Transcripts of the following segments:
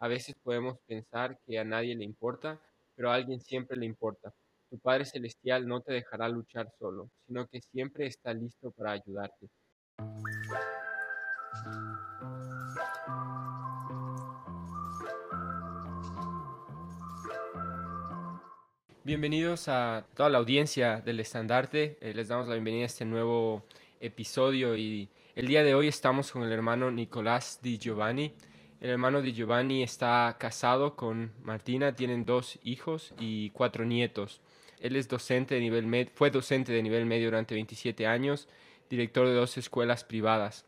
A veces podemos pensar que a nadie le importa, pero a alguien siempre le importa. Tu Padre Celestial no te dejará luchar solo, sino que siempre está listo para ayudarte. Bienvenidos a toda la audiencia del estandarte. Eh, les damos la bienvenida a este nuevo episodio y el día de hoy estamos con el hermano Nicolás Di Giovanni. El hermano Di Giovanni está casado con Martina, tienen dos hijos y cuatro nietos. Él es docente de nivel med fue docente de nivel medio durante 27 años, director de dos escuelas privadas.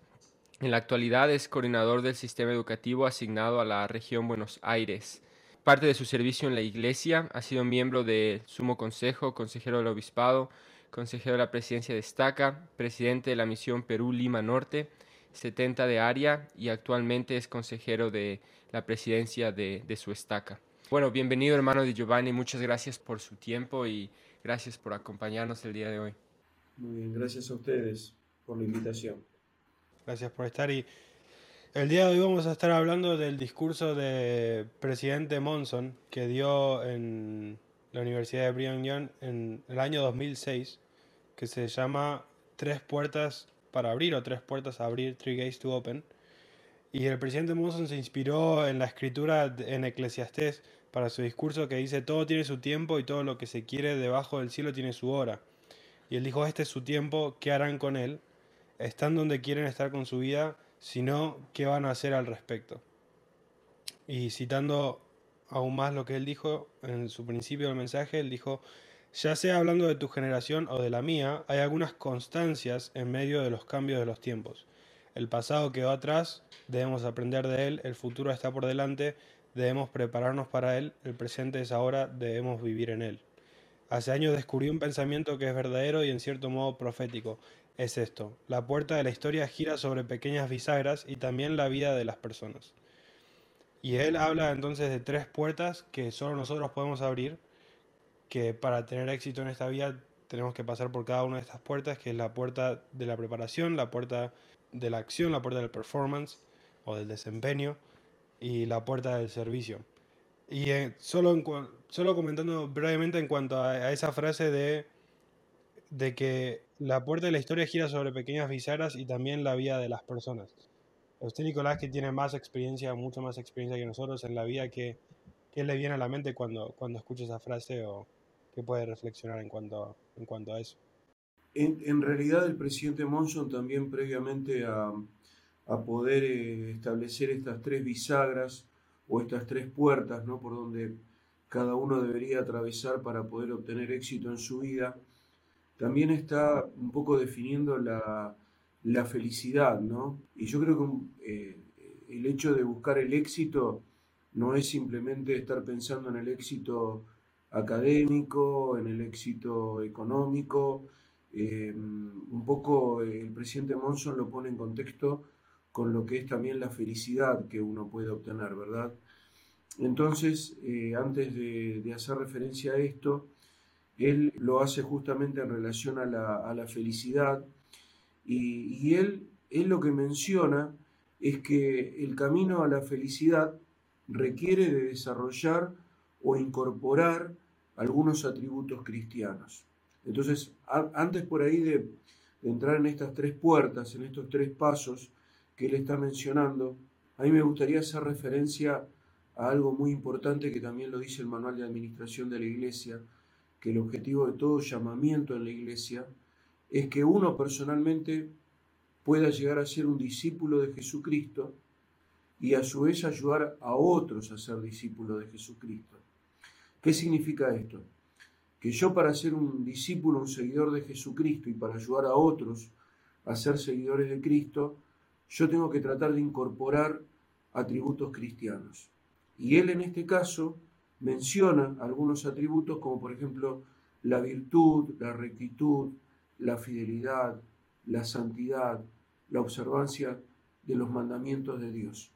En la actualidad es coordinador del sistema educativo asignado a la región Buenos Aires. Parte de su servicio en la iglesia ha sido miembro del Sumo Consejo, consejero del Obispado, consejero de la Presidencia de Estaca, presidente de la misión Perú-Lima Norte, 70 de área y actualmente es consejero de la presidencia de, de su estaca. Bueno, bienvenido hermano de Giovanni, muchas gracias por su tiempo y gracias por acompañarnos el día de hoy. Muy bien, gracias a ustedes por la invitación. Gracias por estar y el día de hoy vamos a estar hablando del discurso de presidente Monson que dio en la Universidad de Brigham Young en el año 2006, que se llama Tres puertas para abrir o Tres puertas a abrir, Three Gates to Open. Y el presidente Monson se inspiró en la escritura en Eclesiastés para su discurso que dice, todo tiene su tiempo y todo lo que se quiere debajo del cielo tiene su hora. Y él dijo, este es su tiempo, ¿qué harán con él? Están donde quieren estar con su vida, sino qué van a hacer al respecto. Y citando aún más lo que él dijo en su principio del mensaje, él dijo, ya sea hablando de tu generación o de la mía, hay algunas constancias en medio de los cambios de los tiempos. El pasado quedó atrás, debemos aprender de él, el futuro está por delante, debemos prepararnos para él, el presente es ahora, debemos vivir en él. Hace años descubrí un pensamiento que es verdadero y en cierto modo profético. Es esto, la puerta de la historia gira sobre pequeñas bisagras y también la vida de las personas. Y él habla entonces de tres puertas que solo nosotros podemos abrir, que para tener éxito en esta vida tenemos que pasar por cada una de estas puertas, que es la puerta de la preparación, la puerta de la acción, la puerta del performance o del desempeño y la puerta del servicio. Y eh, solo, solo comentando brevemente en cuanto a, esa frase de, de que la puerta de la historia gira sobre pequeñas bisagras y también la vida de las personas. Usted, Nicolás, que tiene más experiencia, mucha más experiencia que nosotros en la vida, ¿qué, qué le viene a la mente cuando, cuando escucha esa frase o qué puede reflexionar en cuanto, en cuanto a eso? En, en realidad, el presidente Monson también previamente a, a poder eh, establecer estas tres bisagras o estas tres puertas, ¿no? Por donde cada uno debería atravesar para poder obtener éxito en su vida, también está un poco definiendo la, la felicidad, ¿no? Y yo creo que eh, el hecho de buscar el éxito no es simplemente estar pensando en el éxito académico, en el éxito económico. Eh, un poco el presidente Monson lo pone en contexto con lo que es también la felicidad que uno puede obtener, ¿verdad? Entonces, eh, antes de, hacer referencia a esto, él lo hace justamente en relación a la, a la felicidad y, él, él lo que menciona es que el camino a la felicidad requiere de desarrollar o incorporar algunos atributos cristianos. Entonces, antes por ahí de, entrar en estas tres puertas, en estos tres pasos que él está mencionando, a mí me gustaría hacer referencia a algo muy importante que también lo dice el manual de administración de la iglesia, que el objetivo de todo llamamiento en la iglesia es que uno personalmente pueda llegar a ser un discípulo de Jesucristo y a su vez ayudar a otros a ser discípulos de Jesucristo. ¿Qué significa esto? Que yo para ser un discípulo, un seguidor de Jesucristo y para ayudar a otros a ser seguidores de Cristo, yo tengo que tratar de incorporar atributos cristianos. Y él en este caso menciona algunos atributos como por ejemplo la virtud, la rectitud, la fidelidad, la santidad, la observancia de los mandamientos de Dios.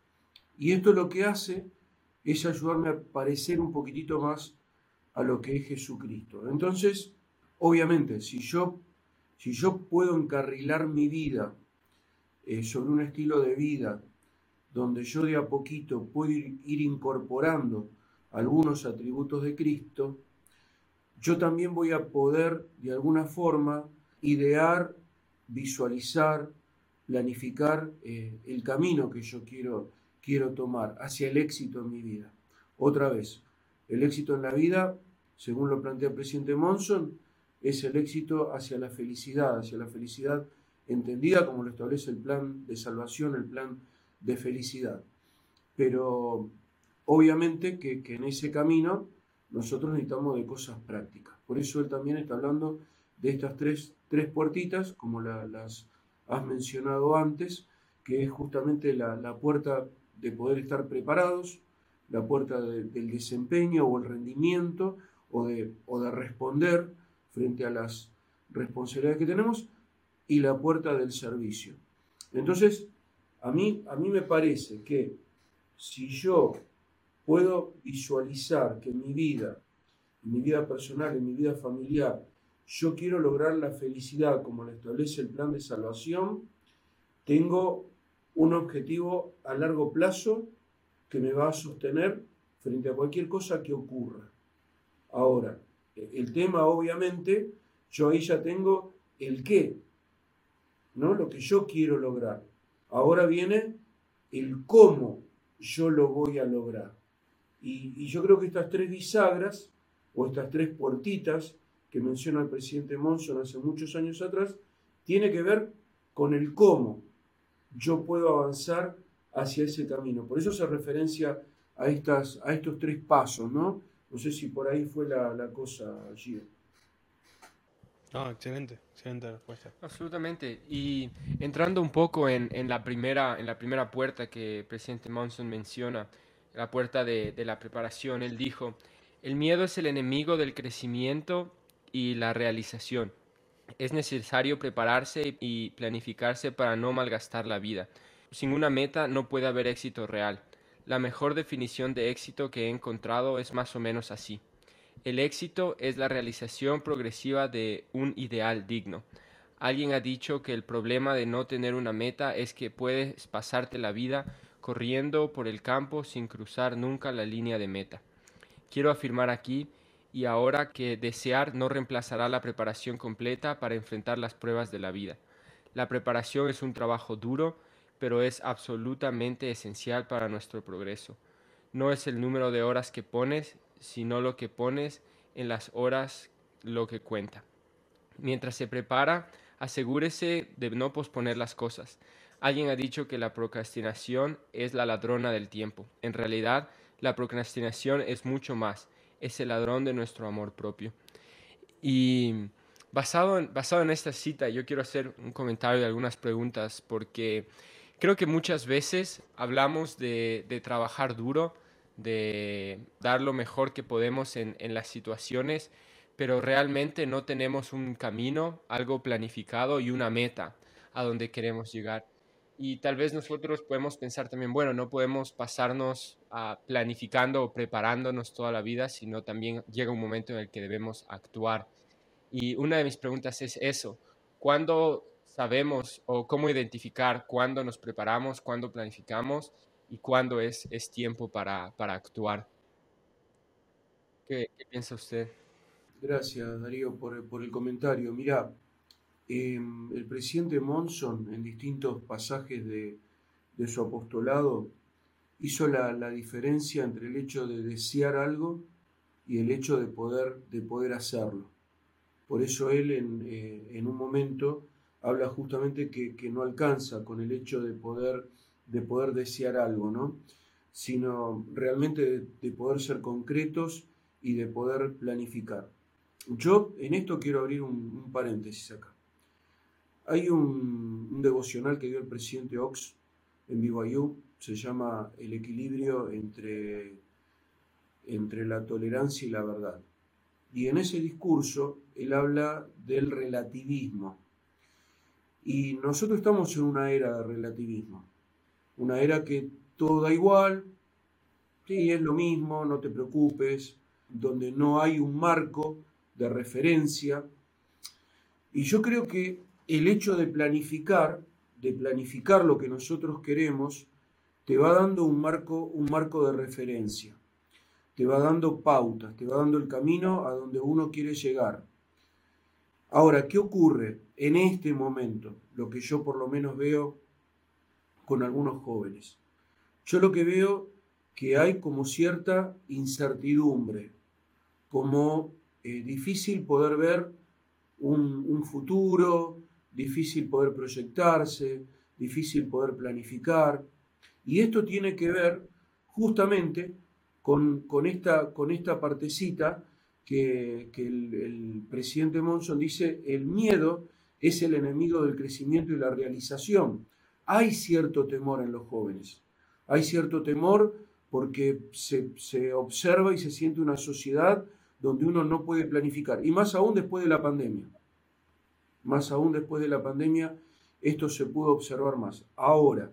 Y esto lo que hace es ayudarme a parecer un poquitito más a lo que es Jesucristo. Entonces, obviamente, si yo, si yo puedo encarrilar mi vida eh, sobre un estilo de vida donde yo de a poquito puedo ir, incorporando algunos atributos de Cristo, yo también voy a poder de alguna forma idear, visualizar, planificar eh, el camino que yo quiero, quiero tomar hacia el éxito en mi vida. Otra vez, el éxito en la vida, según lo plantea el presidente Monson, es el éxito hacia la felicidad, hacia la felicidad entendida como lo establece el plan de salvación, el plan de felicidad. Pero obviamente que, en ese camino nosotros necesitamos de cosas prácticas. Por eso él también está hablando de estas tres, tres puertitas, como las has mencionado antes, que es justamente la, puerta de poder estar preparados, la puerta del desempeño o el rendimiento o de, o de responder frente a las responsabilidades que tenemos y la puerta del servicio. Entonces, a mí, a mí me parece que si yo puedo visualizar que en mi vida, en mi vida personal, en mi vida familiar, yo quiero lograr la felicidad como lo establece el plan de salvación, tengo un objetivo a largo plazo que me va a sostener frente a cualquier cosa que ocurra. Ahora, el tema obviamente, yo ahí ya tengo el qué, ¿no? Lo que yo quiero lograr. Ahora viene el cómo yo lo voy a lograr. Y, y yo creo que estas tres bisagras o estas tres puertitas que menciona el presidente Monson hace muchos años atrás, tiene que ver con el cómo yo puedo avanzar hacia ese camino. Por eso se referencia a, estas, a estos tres pasos, ¿no? No sé si por ahí fue la, cosa, allí. No, excelente, excelente respuesta. Absolutamente. Y entrando un poco en, la, primera, en la primera puerta que el presidente Monson menciona, la puerta de, de la preparación, él dijo, el miedo es el enemigo del crecimiento y la realización. Es necesario prepararse y planificarse para no malgastar la vida. Sin una meta no puede haber éxito real. La mejor definición de éxito que he encontrado es más o menos así. El éxito es la realización progresiva de un ideal digno. Alguien ha dicho que el problema de no tener una meta es que puedes pasarte la vida corriendo por el campo sin cruzar nunca la línea de meta. Quiero afirmar aquí y ahora que desear no reemplazará la preparación completa para enfrentar las pruebas de la vida. La preparación es un trabajo duro, pero es absolutamente esencial para nuestro progreso. No es el número de horas que pones, sino lo que pones en las horas lo que cuenta. Mientras se prepara, asegúrese de no posponer las cosas. Alguien ha dicho que la procrastinación es la ladrona del tiempo. En realidad, la procrastinación es mucho más es el ladrón de nuestro amor propio. Y basado en, basado en esta cita, yo quiero hacer un comentario y algunas preguntas, porque creo que muchas veces hablamos de, trabajar duro, de dar lo mejor que podemos en, en las situaciones, pero realmente no tenemos un camino, algo planificado y una meta a donde queremos llegar. Y tal vez nosotros podemos pensar también, bueno, no podemos pasarnos a planificando o preparándonos toda la vida, sino también llega un momento en el que debemos actuar. Y una de mis preguntas es eso, ¿cuándo sabemos o cómo identificar cuándo nos preparamos, cuándo planificamos y cuándo es, es tiempo para, para actuar? ¿Qué, piensa usted? Gracias, Darío, por, por el comentario. Mira, Em, el presidente Monson, en distintos pasajes de, su apostolado, hizo la, diferencia entre el hecho de desear algo y el hecho de poder, de poder hacerlo. Por eso él en, eh, un momento habla justamente que, no alcanza con el hecho de poder, de poder desear algo, ¿no? sino realmente de poder ser concretos y de poder planificar. Yo en esto quiero abrir un paréntesis acá. Hay un, devocional que dio el presidente Ox en BYU, se llama El equilibrio entre, entre la tolerancia y la verdad. Y en ese discurso él habla del relativismo. Y nosotros estamos en una era de relativismo, una era que todo da igual, sí, es lo mismo, no te preocupes, donde no hay un marco de referencia. Y yo creo que el hecho de planificar, de planificar lo que nosotros queremos, te va dando un marco, un marco de referencia, te va dando pautas, te va dando el camino a donde uno quiere llegar. Ahora, ¿qué ocurre en este momento? Lo que yo por lo menos veo con algunos jóvenes. Yo lo que veo que hay como cierta incertidumbre, como eh, difícil poder ver un, un futuro, difícil poder proyectarse, difícil poder planificar. Y esto tiene que ver justamente con, con, esta, con esta partecita que, que el, presidente Monson dice, el miedo es el enemigo del crecimiento y la realización. Hay cierto temor en los jóvenes, hay cierto temor porque se, se observa y se siente una sociedad donde uno no puede planificar, y más aún después de la pandemia. Más aún después de la pandemia, esto se pudo observar más. Ahora,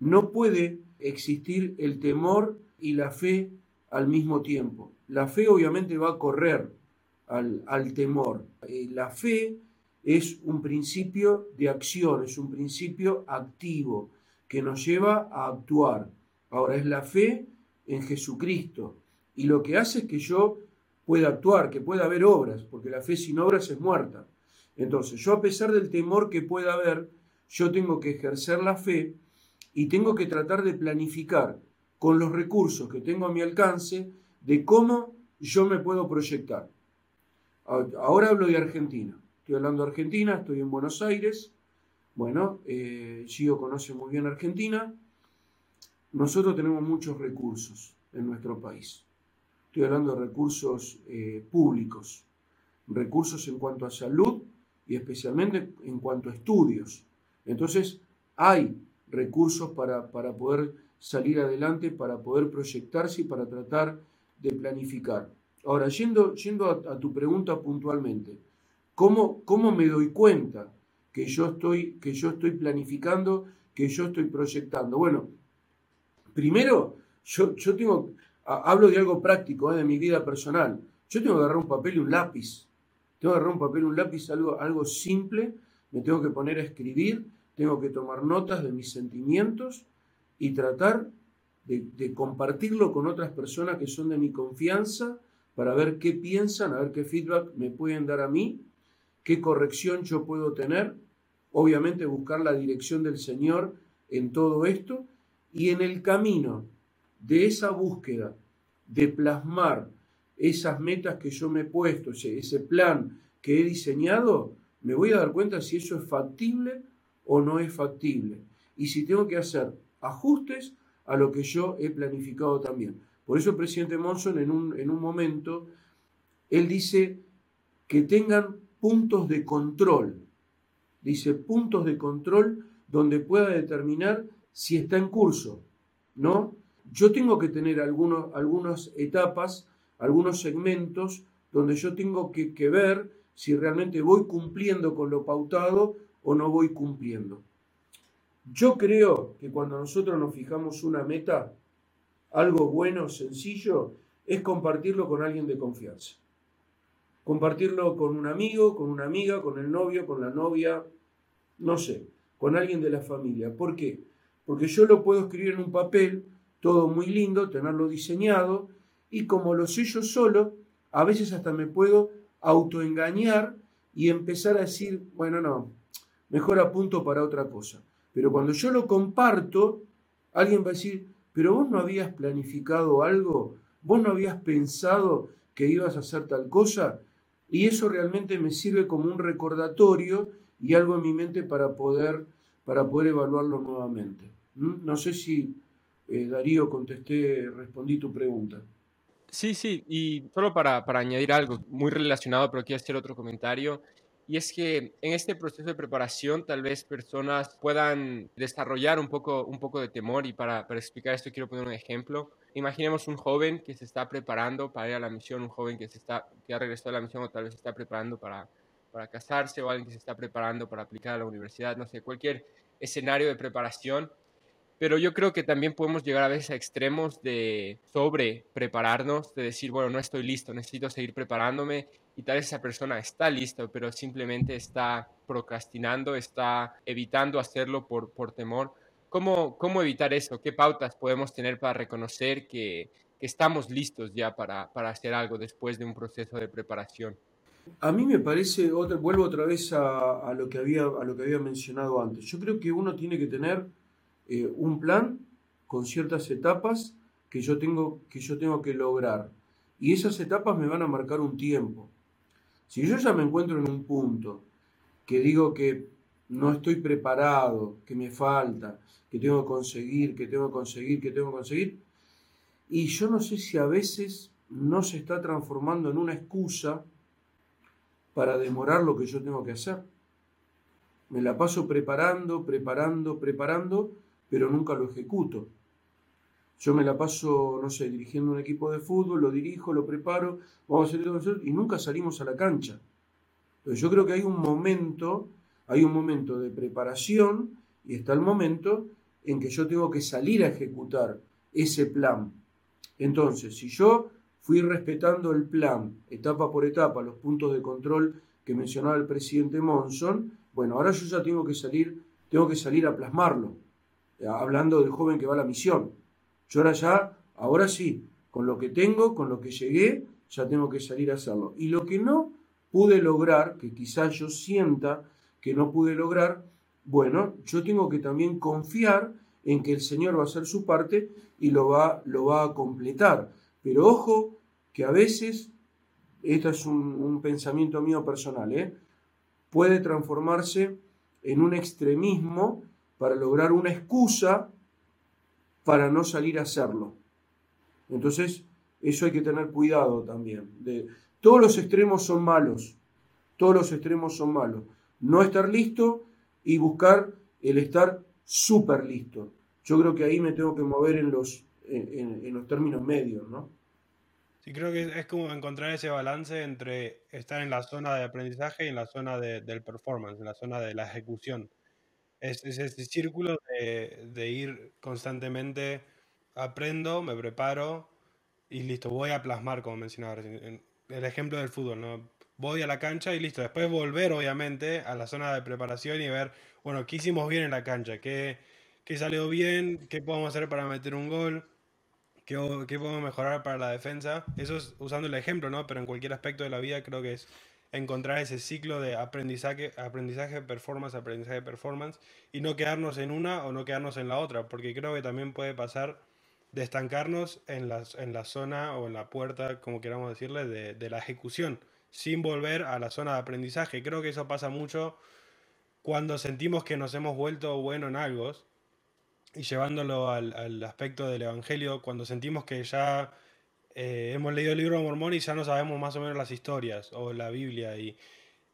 no puede existir el temor y la fe al mismo tiempo. La fe obviamente va a correr al, al temor. Eh, la fe es un principio de acción, es un principio activo que nos lleva a actuar. Ahora es la fe en Jesucristo. Y lo que hace es que yo pueda actuar, que pueda haber obras, porque la fe sin obras es muerta. Entonces, yo a pesar del temor que pueda haber, yo tengo que ejercer la fe y tengo que tratar de planificar con los recursos que tengo a mi alcance de cómo yo me puedo proyectar. Ahora hablo de Argentina. Estoy hablando de Argentina, estoy en Buenos Aires. Bueno, eh, Gio conoce muy bien Argentina. Nosotros tenemos muchos recursos en nuestro país. Estoy hablando de recursos eh, públicos, recursos en cuanto a salud y especialmente en cuanto a estudios. Entonces, hay recursos para, para poder salir adelante, para poder proyectarse y para tratar de planificar. Ahora, yendo, yendo a, tu pregunta puntualmente, ¿cómo, ¿cómo, me doy cuenta que yo, estoy, que yo estoy planificando, que yo estoy proyectando? Bueno, primero, yo, yo tengo, hablo de algo práctico, ¿eh? de mi vida personal. Yo tengo que agarrar un papel y un lápiz tengo que agarrar un papel, un lápiz, algo, algo simple, me tengo que poner a escribir, tengo que tomar notas de mis sentimientos y tratar de, de, compartirlo con otras personas que son de mi confianza para ver qué piensan, a ver qué feedback me pueden dar a mí, qué corrección yo puedo tener, obviamente buscar la dirección del Señor en todo esto. Y en el camino de esa búsqueda de plasmar esas metas que yo me he puesto, ese, plan que he diseñado, me voy a dar cuenta si eso es factible o no es factible. Y si tengo que hacer ajustes a lo que yo he planificado también. Por eso el presidente Monson en un, en un momento, él dice que tengan puntos de control. Dice puntos de control donde pueda determinar si está en curso, ¿no? Yo tengo que tener algunos, algunas etapas algunos segmentos donde yo tengo que, ver si realmente voy cumpliendo con lo pautado o no voy cumpliendo. Yo creo que cuando nosotros nos fijamos una meta, algo bueno, sencillo, es compartirlo con alguien de confianza. Compartirlo con un amigo, con una amiga, con el novio, con la novia, no sé, con alguien de la familia. ¿Por qué? Porque yo lo puedo escribir en un papel, todo muy lindo, tenerlo diseñado, y como lo sé yo solo, a veces hasta me puedo autoengañar y empezar a decir, bueno, no, mejor apunto para otra cosa. Pero cuando yo lo comparto, alguien va a decir, pero vos no habías planificado algo, vos no habías pensado que ibas a hacer tal cosa, y eso realmente me sirve como un recordatorio y algo en mi mente para poder, para poder evaluarlo nuevamente. ¿Mm? No sé si, eh, Darío, contesté, respondí tu pregunta. Sí, sí, y solo para, para añadir algo muy relacionado, pero quiero hacer otro comentario. Y es que en este proceso de preparación tal vez personas puedan desarrollar un poco, un poco de temor y para, para explicar esto quiero poner un ejemplo. Imaginemos un joven que se está preparando para ir a la misión, un joven que, se está, que ha regresado a la misión o tal vez se está preparando para, para casarse o alguien que se está preparando para aplicar a la universidad, no sé, cualquier escenario de preparación pero yo creo que también podemos llegar a veces a extremos de sobre prepararnos, de decir, bueno, no estoy listo, necesito seguir preparándome y tal vez esa persona está lista, pero simplemente está procrastinando, está evitando hacerlo por, por temor. ¿cómo, ¿cómo evitar eso? ¿Qué pautas podemos tener para reconocer que, que estamos listos ya para, para hacer algo después de un proceso de preparación? A mí me parece, vuelvo otra vez a, a, lo que había, a lo que había mencionado antes. Yo creo que uno tiene que tener eh, un plan con ciertas etapas que yo, tengo, que yo tengo que lograr. Y esas etapas me van a marcar un tiempo. Si yo ya me encuentro en un punto que digo que no estoy preparado, que me falta, que tengo que conseguir, que tengo que conseguir, que tengo que conseguir, y yo no sé si a veces no se está transformando en una excusa para demorar lo que yo tengo que hacer. Me la paso preparando, preparando, preparando, pero nunca lo ejecuto. Yo me la paso, no sé, dirigiendo un equipo de fútbol, lo dirijo, lo preparo, vamos a hacer y nunca salimos a la cancha. Pero yo creo que hay un momento, hay un momento de preparación y está el momento en que yo tengo que salir a ejecutar ese plan. Entonces, si yo fui respetando el plan, etapa por etapa, los puntos de control que mencionaba el presidente Monson, bueno, ahora yo ya tengo que salir, tengo que salir a plasmarlo hablando del joven que va a la misión. Yo ahora ya, ahora sí, con lo que tengo, con lo que llegué, ya tengo que salir a hacerlo. Y lo que no pude lograr, que quizás yo sienta que no pude lograr, bueno, yo tengo que también confiar en que el Señor va a hacer su parte y lo va, lo va a completar. Pero ojo que a veces, esto es un, un pensamiento mío personal, ¿eh? puede transformarse en un extremismo para lograr una excusa para no salir a hacerlo. Entonces, eso hay que tener cuidado también. De, todos los extremos son malos, todos los extremos son malos. No estar listo y buscar el estar súper listo. Yo creo que ahí me tengo que mover en los, en, los términos medios, ¿no? Sí, creo que es como encontrar ese balance entre estar en la zona de aprendizaje y en la zona de, del performance, en la zona de la ejecución. Es, ese círculo de, ir constantemente, aprendo, me preparo y listo, voy a plasmar, como mencionaba. El ejemplo del fútbol, ¿no? Voy a la cancha y listo. Después volver, obviamente, a la zona de preparación y ver, bueno, ¿qué hicimos bien en la cancha? ¿Qué, qué salió bien? ¿Qué podemos hacer para meter un gol? ¿Qué, ¿Qué podemos mejorar para la defensa? Eso es usando el ejemplo, ¿no? Pero en cualquier aspecto de la vida creo que es encontrar ese ciclo de aprendizaje, aprendizaje, performance, aprendizaje, performance, y no quedarnos en una o no quedarnos en la otra, porque creo que también puede pasar de estancarnos en la, en la zona o en la puerta, como queramos decirle, de, de la ejecución, sin volver a la zona de aprendizaje. Creo que eso pasa mucho cuando sentimos que nos hemos vuelto bueno en algo, y llevándolo al, al aspecto del Evangelio, cuando sentimos que ya eh, hemos leído el libro de Mormón y ya no sabemos más o menos las historias o la Biblia y,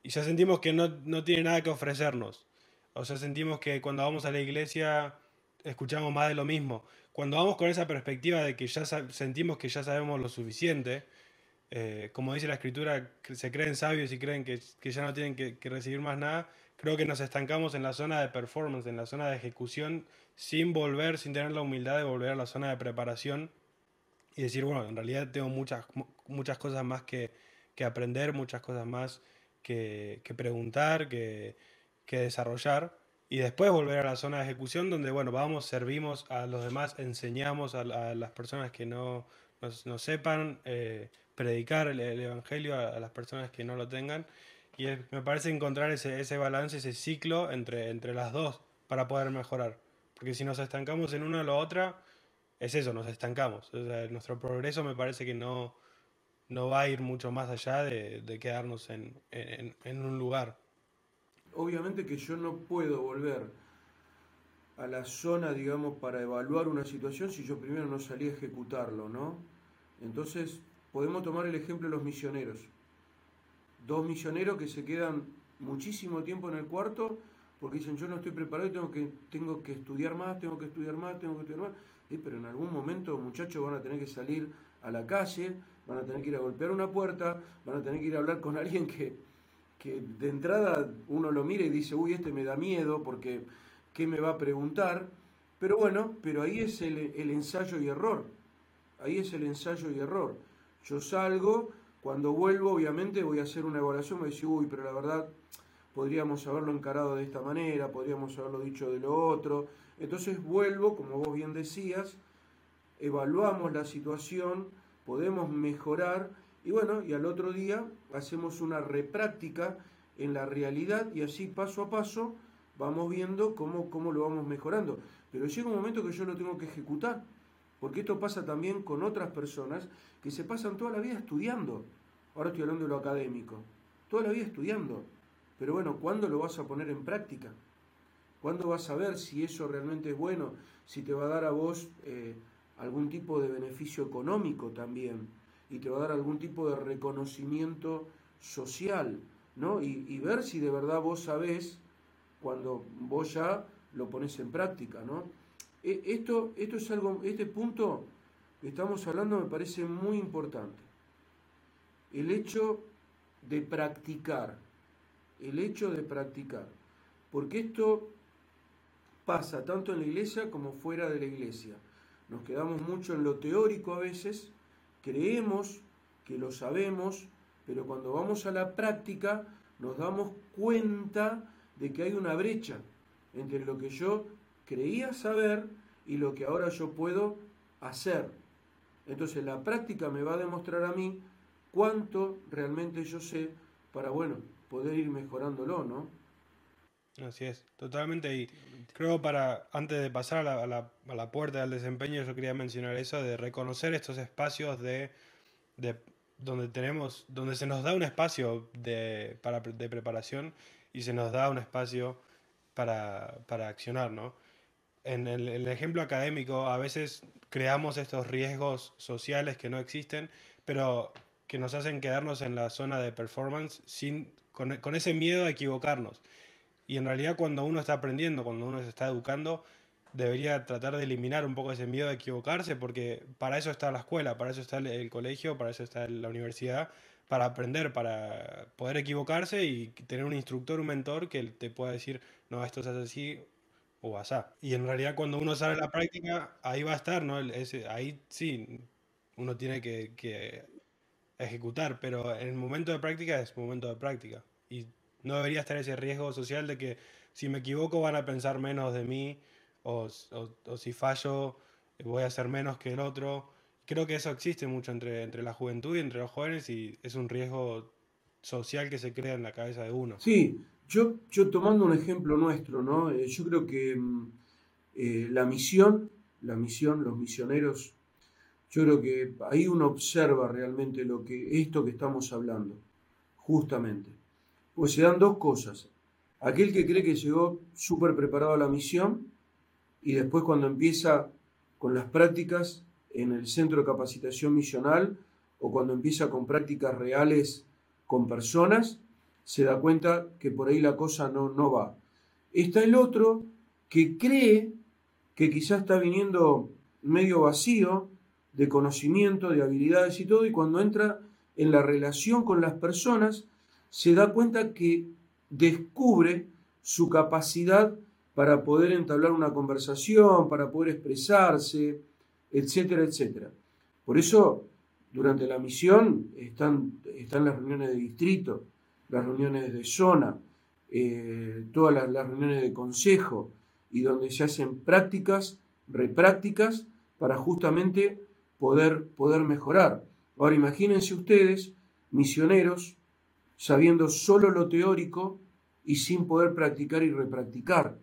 y ya sentimos que no, no, tiene nada que ofrecernos. O sea, sentimos que cuando vamos a la iglesia escuchamos más de lo mismo. Cuando vamos con esa perspectiva de que ya sentimos que ya sabemos lo suficiente, eh, como dice la escritura, se creen sabios y creen que, que ya no tienen que, que, recibir más nada, creo que nos estancamos en la zona de performance, en la zona de ejecución, sin volver, sin tener la humildad de volver a la zona de preparación y decir, bueno, en realidad tengo muchas, muchas cosas más que, que aprender, muchas cosas más que, que preguntar, que, que, desarrollar. Y después volver a la zona de ejecución donde, bueno, vamos, servimos a los demás, enseñamos a, a las personas que no, no, sepan eh, predicar el, el Evangelio a, a, las personas que no lo tengan. Y es, me parece encontrar ese, ese balance, ese ciclo entre, entre las dos para poder mejorar. Porque si nos estancamos en una o la otra, es eso, nos estancamos. Nuestro progreso me parece que no, no va a ir mucho más allá de, de quedarnos en, en, en, un lugar. Obviamente que yo no puedo volver a la zona, digamos, para evaluar una situación si yo primero no salí a ejecutarlo, ¿no? Entonces, podemos tomar el ejemplo de los misioneros. Dos misioneros que se quedan muchísimo tiempo en el cuarto porque dicen, yo no estoy preparado y tengo que, tengo que estudiar más, tengo que estudiar más, tengo que estudiar más pero en algún momento muchachos van a tener que salir a la calle, van a tener que ir a golpear una puerta, van a tener que ir a hablar con alguien que, que de entrada uno lo mira y dice, uy, este me da miedo porque ¿qué me va a preguntar? Pero bueno, pero ahí es el, el ensayo y error. Ahí es el ensayo y error. Yo salgo, cuando vuelvo, obviamente voy a hacer una evaluación, voy a decir, uy, pero la verdad, podríamos haberlo encarado de esta manera, podríamos haberlo dicho de lo otro. Entonces vuelvo, como vos bien decías, evaluamos la situación, podemos mejorar y bueno, y al otro día hacemos una repráctica en la realidad y así paso a paso vamos viendo cómo, cómo lo vamos mejorando. Pero llega un momento que yo lo tengo que ejecutar, porque esto pasa también con otras personas que se pasan toda la vida estudiando. Ahora estoy hablando de lo académico, toda la vida estudiando. Pero bueno, ¿cuándo lo vas a poner en práctica? ¿Cuándo vas a ver si eso realmente es bueno? Si te va a dar a vos eh, algún tipo de beneficio económico también y te va a dar algún tipo de reconocimiento social, ¿no? Y, y ver si de verdad vos sabés cuando vos ya lo pones en práctica, ¿no? E, esto, esto es algo, este punto que estamos hablando me parece muy importante. El hecho de practicar, el hecho de practicar, porque esto pasa tanto en la iglesia como fuera de la iglesia. Nos quedamos mucho en lo teórico a veces, creemos que lo sabemos, pero cuando vamos a la práctica nos damos cuenta de que hay una brecha entre lo que yo creía saber y lo que ahora yo puedo hacer. Entonces la práctica me va a demostrar a mí cuánto realmente yo sé para, bueno, poder ir mejorándolo, ¿no? Así es, totalmente. Y creo para, antes de pasar a la, a la, puerta del desempeño, yo quería mencionar eso, de reconocer estos espacios de, de donde tenemos, donde se nos da un espacio de, para, de preparación y se nos da un espacio para, para accionar, ¿no? En el, el, ejemplo académico, a veces creamos estos riesgos sociales que no existen, pero que nos hacen quedarnos en la zona de performance sin, con, ese miedo a equivocarnos. Y en realidad cuando uno está aprendiendo, cuando uno se está educando, debería tratar de eliminar un poco ese miedo a equivocarse, porque para eso está la escuela, para eso está el colegio, para eso está la universidad, para aprender, para poder equivocarse y tener un instructor, un mentor que te pueda decir, no, esto se hace así o asá. Y en realidad cuando uno sale a la práctica, ahí va a estar, ¿no? Ahí sí, uno tiene que, ejecutar, pero en el momento de práctica es momento de práctica. Y no debería estar ese riesgo social de que si me equivoco van a pensar menos de mí o, o, si fallo voy a ser menos que el otro creo que eso existe mucho entre, entre la juventud y entre los jóvenes y es un riesgo social que se crea en la cabeza de uno. Sí, yo, yo tomando un ejemplo nuestro, ¿no? Eh, yo creo que mm, eh, la misión, la misión, los misioneros, yo creo que ahí uno observa realmente lo que, esto que estamos hablando, justamente. Pues se dan dos cosas. Aquel que cree que llegó súper preparado a la misión y después cuando empieza con las prácticas en el centro de capacitación misional o cuando empieza con prácticas reales con personas, se da cuenta que por ahí la cosa no, no va. Está el otro que cree que quizás está viniendo medio vacío de conocimiento, de habilidades y todo, y cuando entra en la relación con las personas, se da cuenta que descubre su capacidad para poder entablar una conversación, para poder expresarse, etcétera, etcétera. Por eso, durante la misión están, están las reuniones de distrito, las reuniones de zona, eh, todas las, las, reuniones de consejo, y donde se hacen prácticas, reprácticas, para justamente poder, poder mejorar. Ahora imagínense ustedes, misioneros, sabiendo solo lo teórico y sin poder practicar y repracticar.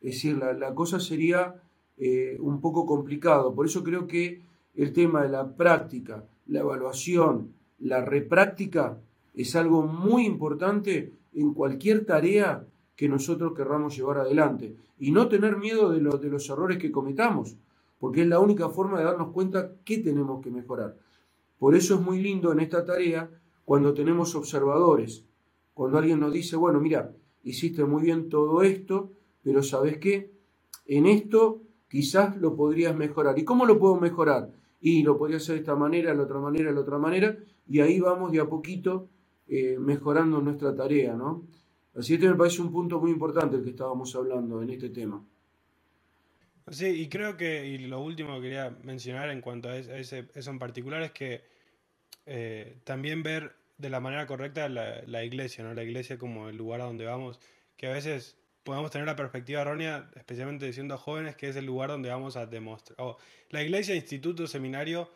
Es decir, la, cosa sería eh, un poco complicado. Por eso creo que el tema de la práctica, la evaluación, la repráctica es algo muy importante en cualquier tarea que nosotros querramos llevar adelante. Y no tener miedo de, los errores que cometamos, porque es la única forma de darnos cuenta que tenemos que mejorar. Por eso es muy lindo en esta tarea cuando tenemos observadores, cuando alguien nos dice, bueno, mira, hiciste muy bien todo esto, pero ¿sabes qué? En esto quizás lo podrías mejorar. ¿Y cómo lo puedo mejorar? Y lo podría hacer de esta manera, de la otra manera, de la otra manera, y ahí vamos de a poquito eh, mejorando nuestra tarea, ¿no? Así que este me parece un punto muy importante el que estábamos hablando en este tema. Sí, y creo que, y lo último que quería mencionar en cuanto a ese, eso en particular es que eh, también ver de la manera correcta la, iglesia, ¿no? La iglesia como el lugar a donde vamos, que a veces podemos tener la perspectiva errónea, especialmente siendo jóvenes, que es el lugar donde vamos a demostrar. la iglesia, instituto, seminario,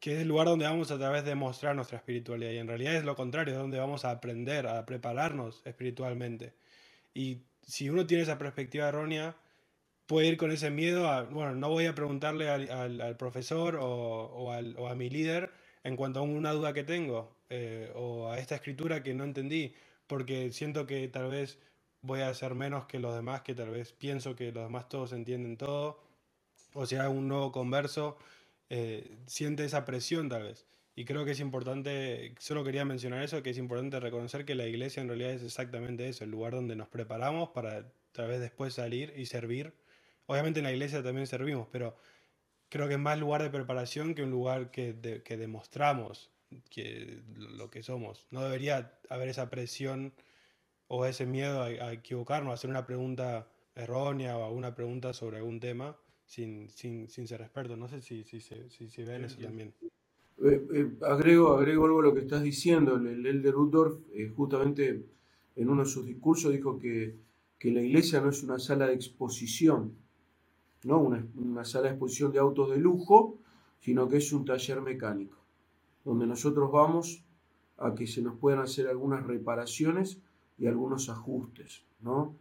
que es el lugar donde vamos a través de demostrar nuestra espiritualidad. Y en realidad es lo contrario, es donde vamos a aprender, a prepararnos espiritualmente. Y si uno tiene esa perspectiva errónea, puede ir con ese miedo a, bueno, no voy a preguntarle al, profesor o, a mi líder en cuanto a una duda que tengo eh, o a esta escritura que no entendí, porque siento que tal vez voy a ser menos que los demás, que tal vez pienso que los demás todos entienden todo, o hay un nuevo converso, eh, siente esa presión tal vez. Y creo que es importante, solo quería mencionar eso, que es importante reconocer que la iglesia en realidad es exactamente eso, el lugar donde nos preparamos para tal vez después salir y servir. Obviamente en la iglesia también servimos, pero creo que es más lugar de preparación que un lugar que, que demostramos que lo que somos. No debería haber esa presión o ese miedo a, equivocarnos, a hacer una pregunta errónea o una pregunta sobre algún tema sin, sin, sin ser experto. No sé si, si, si, si ven eso también. Eh, eh, agrego, agrego algo a lo que estás diciendo. El, el de Rudolf, eh, justamente en uno de sus discursos, dijo que, que, la iglesia no es una sala de exposición, ¿no? Una, una sala de exposición de autos de lujo, sino que es un taller mecánico, donde nosotros vamos a que se nos puedan hacer algunas reparaciones y algunos ajustes, ¿no?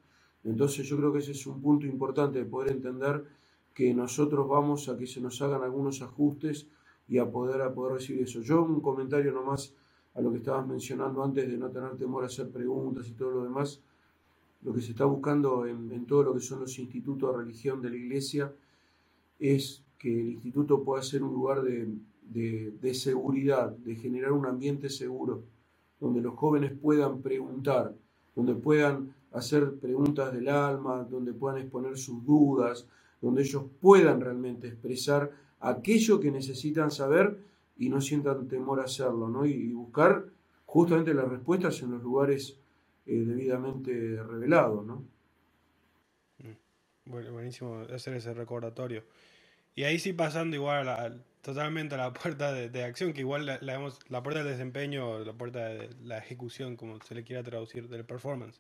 Entonces yo creo que ese es un punto importante de poder entender que nosotros vamos a que se nos hagan algunos ajustes y a poder, a poder recibir eso. Yo un comentario nomás a lo que estabas mencionando antes de no tener temor a hacer preguntas y todo lo demás, lo que se está buscando en, todo lo que son los institutos de religión de la iglesia es que el instituto pueda ser un lugar de, de seguridad, de generar un ambiente seguro, donde los jóvenes puedan preguntar, donde puedan hacer preguntas del alma, donde puedan exponer sus dudas, donde ellos puedan realmente expresar aquello que necesitan saber y no sientan temor a hacerlo, ¿no? Y, buscar justamente las respuestas en los lugares eh, debidamente revelados, ¿no? Mm. Buenísimo hacer ese recordatorio. Y ahí sí pasando igual a totalmente a la puerta de, acción, que igual la, la, la puerta del desempeño, la puerta de la ejecución, como se le quiera traducir, del performance,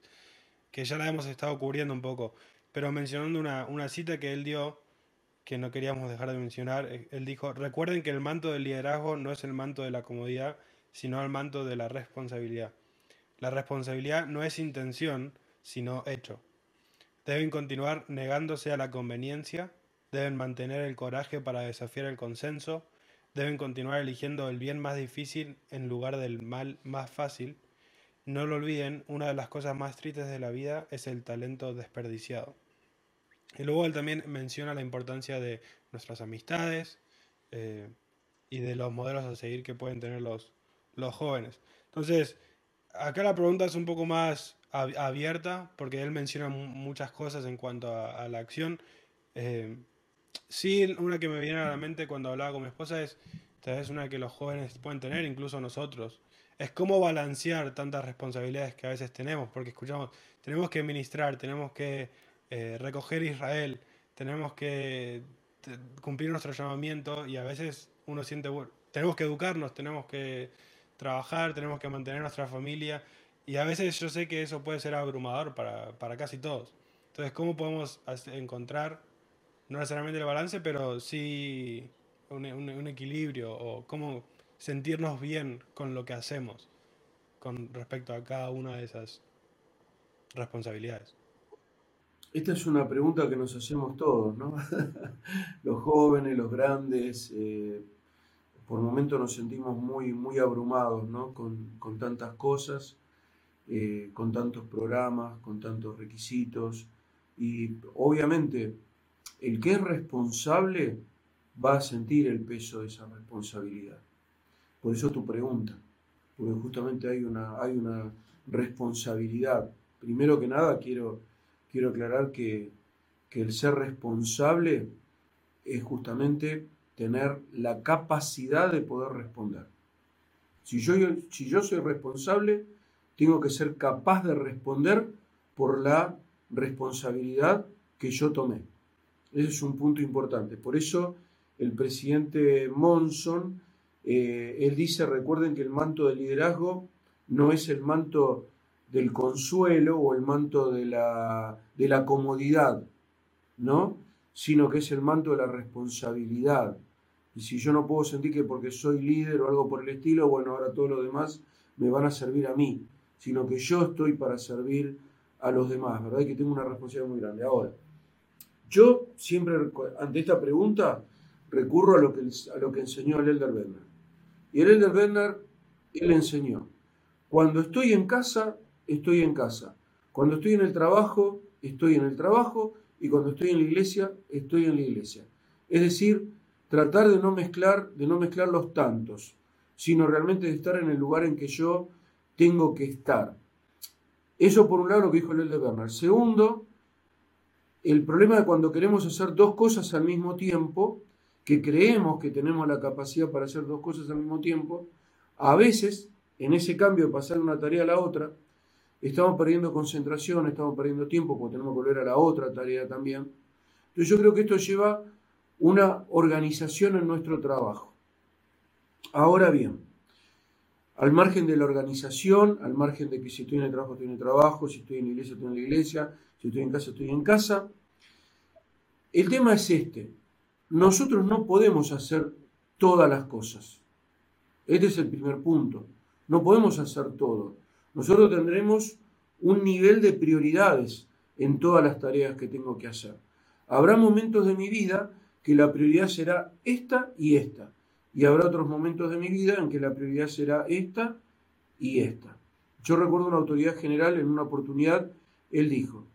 que ya la hemos estado cubriendo un poco, pero mencionando una, una cita que él dio, que no queríamos dejar de mencionar, eh, él dijo, recuerden que el manto del liderazgo no es el manto de la comodidad, sino el manto de la responsabilidad. La responsabilidad no es intención, sino hecho. Deben continuar negándose a la conveniencia, deben mantener el coraje para desafiar el consenso, deben continuar eligiendo el bien más difícil en lugar del mal más fácil. No lo olviden, una de las cosas más tristes de la vida es el talento desperdiciado. Y luego él también menciona la importancia de nuestras amistades eh, y de los modelos a seguir que pueden tener los, los jóvenes. Entonces, acá la pregunta es un poco más abierta porque él menciona muchas cosas en cuanto a, la acción. Eh, sí, una que me viene a la mente cuando hablaba con mi esposa es, tal vez una que los jóvenes pueden tener, incluso nosotros. Es cómo balancear tantas responsabilidades que a veces tenemos, porque escuchamos, tenemos que ministrar, tenemos que eh, recoger Israel, tenemos que cumplir nuestro llamamiento y a veces uno siente, tenemos que educarnos, tenemos que trabajar, tenemos que mantener nuestra familia y a veces yo sé que eso puede ser abrumador para, para casi todos. Entonces, ¿cómo podemos encontrar, no necesariamente el balance, pero sí un, un equilibrio o cómo sentirnos bien con lo que hacemos con respecto a cada una de esas responsabilidades? Esta es una pregunta que nos hacemos todos, ¿no? los jóvenes, los grandes, eh, por momentos nos sentimos muy, muy abrumados, ¿no? Con, tantas cosas, eh, con tantos programas, con tantos requisitos. Y obviamente, el que es responsable va a sentir el peso de esa responsabilidad. Por eso tu pregunta, porque justamente hay una, hay una responsabilidad. Primero que nada, quiero quiero aclarar que, el ser responsable es justamente tener la capacidad de poder responder. Si yo, si yo soy responsable, tengo que ser capaz de responder por la responsabilidad que yo tomé. Ese es un punto importante. Por eso el presidente Monson Eh, él dice, recuerden que el manto del liderazgo no es el manto del consuelo o el manto de la, de la comodidad, ¿no? Sino que es el manto de la responsabilidad. Y si yo no puedo sentir que porque soy líder o algo por el estilo, bueno, ahora todo lo demás me van a servir a mí, sino que yo estoy para servir a los demás, ¿verdad? Y que tengo una responsabilidad muy grande. Ahora, yo siempre ante esta pregunta recurro a lo que, a lo que enseñó el Elder Werner. Y el Elder Werner, él enseñó, cuando estoy en casa, estoy en casa. Cuando estoy en el trabajo, estoy en el trabajo. Y cuando estoy en la iglesia, estoy en la iglesia. Es decir, tratar de no mezclar, de no mezclar los tantos, sino realmente de estar en el lugar en que yo tengo que estar. Eso por un lado lo que dijo el de Bernard. Segundo, el problema de cuando queremos hacer dos cosas al mismo tiempo, que creemos que tenemos la capacidad para hacer dos cosas al mismo tiempo, a veces, en ese cambio de pasar una tarea a la otra, estamos perdiendo concentración, estamos perdiendo tiempo porque tenemos que volver a la otra tarea también. Entonces yo creo que esto lleva una organización en nuestro trabajo. Ahora bien, al margen de la organización, al margen de que si estoy en el trabajo estoy en el trabajo, si estoy en la iglesia estoy en la iglesia, si estoy en casa estoy en casa, el tema es este. Nosotros no podemos hacer todas las cosas. Este es el primer punto. No podemos hacer todo. Nosotros tendremos un nivel de prioridades en todas las tareas que tengo que hacer. Habrá momentos de mi vida que la prioridad será esta y esta. Y habrá otros momentos de mi vida en que la prioridad será esta y esta. Yo recuerdo una autoridad general en una oportunidad, él dijo,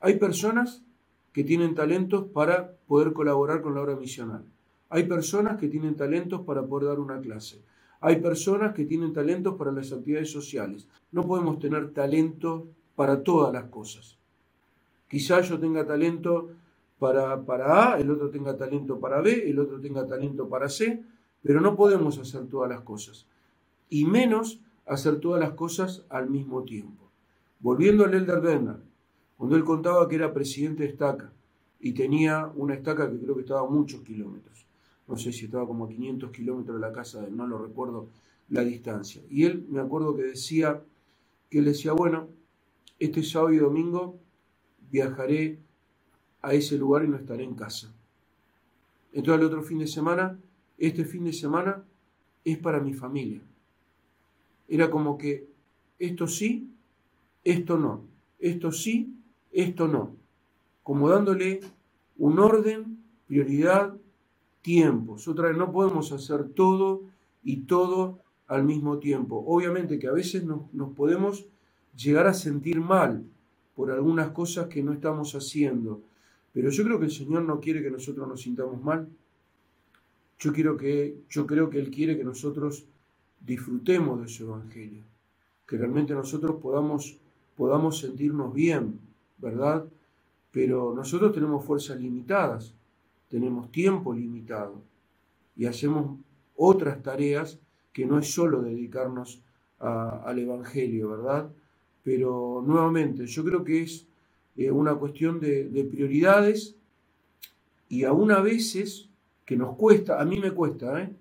hay personas que tienen talentos para poder colaborar con la obra misional. Hay personas que tienen talentos para poder dar una clase. Hay personas que tienen talentos para las actividades sociales. No podemos tener talento para todas las cosas. Quizás yo tenga talento para, para A, el otro tenga talento para B, el otro tenga talento para C, pero no podemos hacer todas las cosas. Y menos hacer todas las cosas al mismo tiempo. Volviendo al Elder Werner, cuando él contaba que era presidente de estaca y tenía una estaca que creo que estaba a muchos kilómetros, no sé si estaba como a 500 kilómetros de la casa de él, no lo recuerdo la distancia. Y él me acuerdo que decía, que él decía, bueno, este sábado y domingo viajaré a ese lugar y no estaré en casa. Entonces el otro fin de semana, este fin de semana es para mi familia. Era como que esto sí, esto no, esto sí, esto no. Como dándole un orden, prioridad, tiempos. Otra vez, no podemos hacer todo y todo al mismo tiempo. Obviamente que a veces nos, nos podemos llegar a sentir mal por algunas cosas que no estamos haciendo pero yo creo que el Señor no quiere que nosotros nos sintamos mal. Yo, quiero que, yo creo que Él quiere que nosotros disfrutemos de su Evangelio, que realmente nosotros podamos, podamos sentirnos bien, ¿verdad? Pero nosotros tenemos fuerzas limitadas, tenemos tiempo limitado y hacemos otras tareas que no es solo dedicarnos al Evangelio, ¿verdad? Pero nuevamente, yo creo que es eh, una cuestión de, prioridades y aún a veces, que nos cuesta, a mí me cuesta, ¿eh?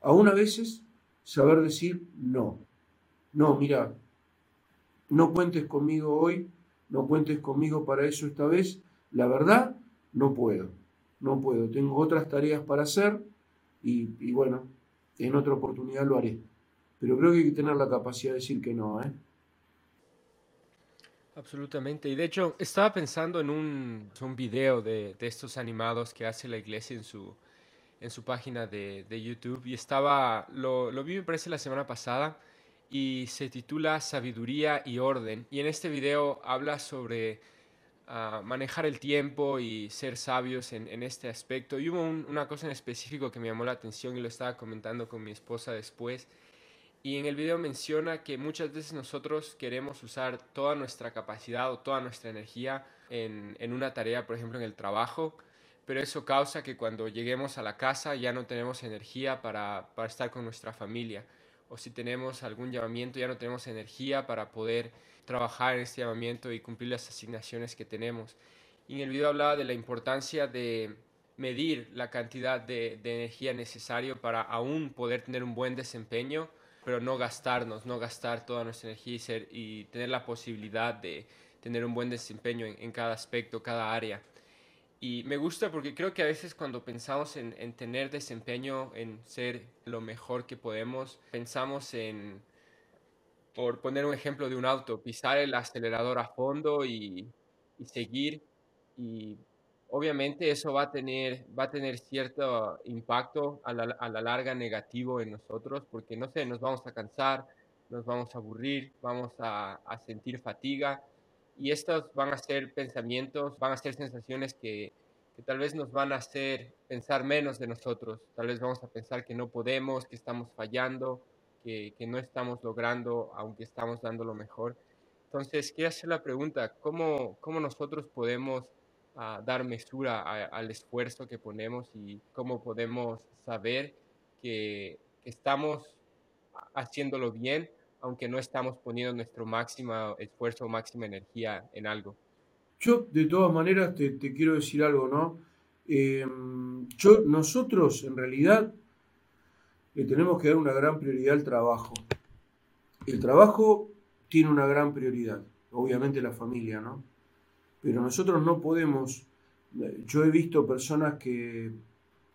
aún a veces saber decir no. No, mira, no cuentes conmigo hoy, no cuentes conmigo para eso esta vez. La verdad, no puedo, no puedo. Tengo otras tareas para hacer y, y bueno, en otra oportunidad lo haré. Pero creo que hay que tener la capacidad de decir que no, ¿eh? Absolutamente. Y de hecho, estaba pensando en un, un video de, de, estos animados que hace la iglesia en su, en su página de, de YouTube. Y estaba, lo, lo, vi me parece la semana pasada y se titula Sabiduría y Orden. Y en este video habla sobre uh, manejar el tiempo y ser sabios en, en este aspecto. Y hubo un, una cosa en específico que me llamó la atención y lo estaba comentando con mi esposa después y en el video menciona que muchas veces nosotros queremos usar toda nuestra capacidad o toda nuestra energía en, en, una tarea, por ejemplo, en el trabajo, pero eso causa que cuando lleguemos a la casa ya no tenemos energía para, para estar con nuestra familia. O si tenemos algún llamamiento, ya no tenemos energía para poder trabajar en este llamamiento y cumplir las asignaciones que tenemos. Y en el video hablaba de la importancia de, medir la cantidad de, energía necesaria para aún poder tener un buen desempeño, pero no gastarnos, no gastar toda nuestra energía y, tener la posibilidad de tener un buen desempeño en, cada aspecto, cada área. Y me gusta porque creo que a veces cuando pensamos en, en, tener desempeño, en ser lo mejor que podemos, pensamos en, por poner un ejemplo de un auto, pisar el acelerador a fondo y, y seguir. Y obviamente eso va a tener, va a tener cierto impacto a la, a la larga negativo en nosotros, porque no sé, nos vamos a cansar, nos vamos a aburrir, vamos a, a sentir fatiga. Y estos van a ser pensamientos, van a ser sensaciones que, que tal vez nos van a hacer pensar menos de nosotros. Tal vez vamos a pensar que no podemos, que estamos fallando, que, que no estamos logrando, aunque estamos dando lo mejor. Entonces, quiero hacer la pregunta, ¿cómo, cómo nosotros podemos uh, dar mesura a, al esfuerzo que ponemos y cómo podemos saber que, estamos haciéndolo bien, aunque no estamos poniendo nuestro máximo esfuerzo o máxima energía en algo? Yo, de todas maneras, te, quiero decir algo, ¿no? Eh, yo, nosotros, en realidad, le tenemos que dar una gran prioridad al trabajo. El trabajo tiene una gran prioridad, obviamente la familia, ¿no? Pero nosotros no podemos, yo he visto personas que,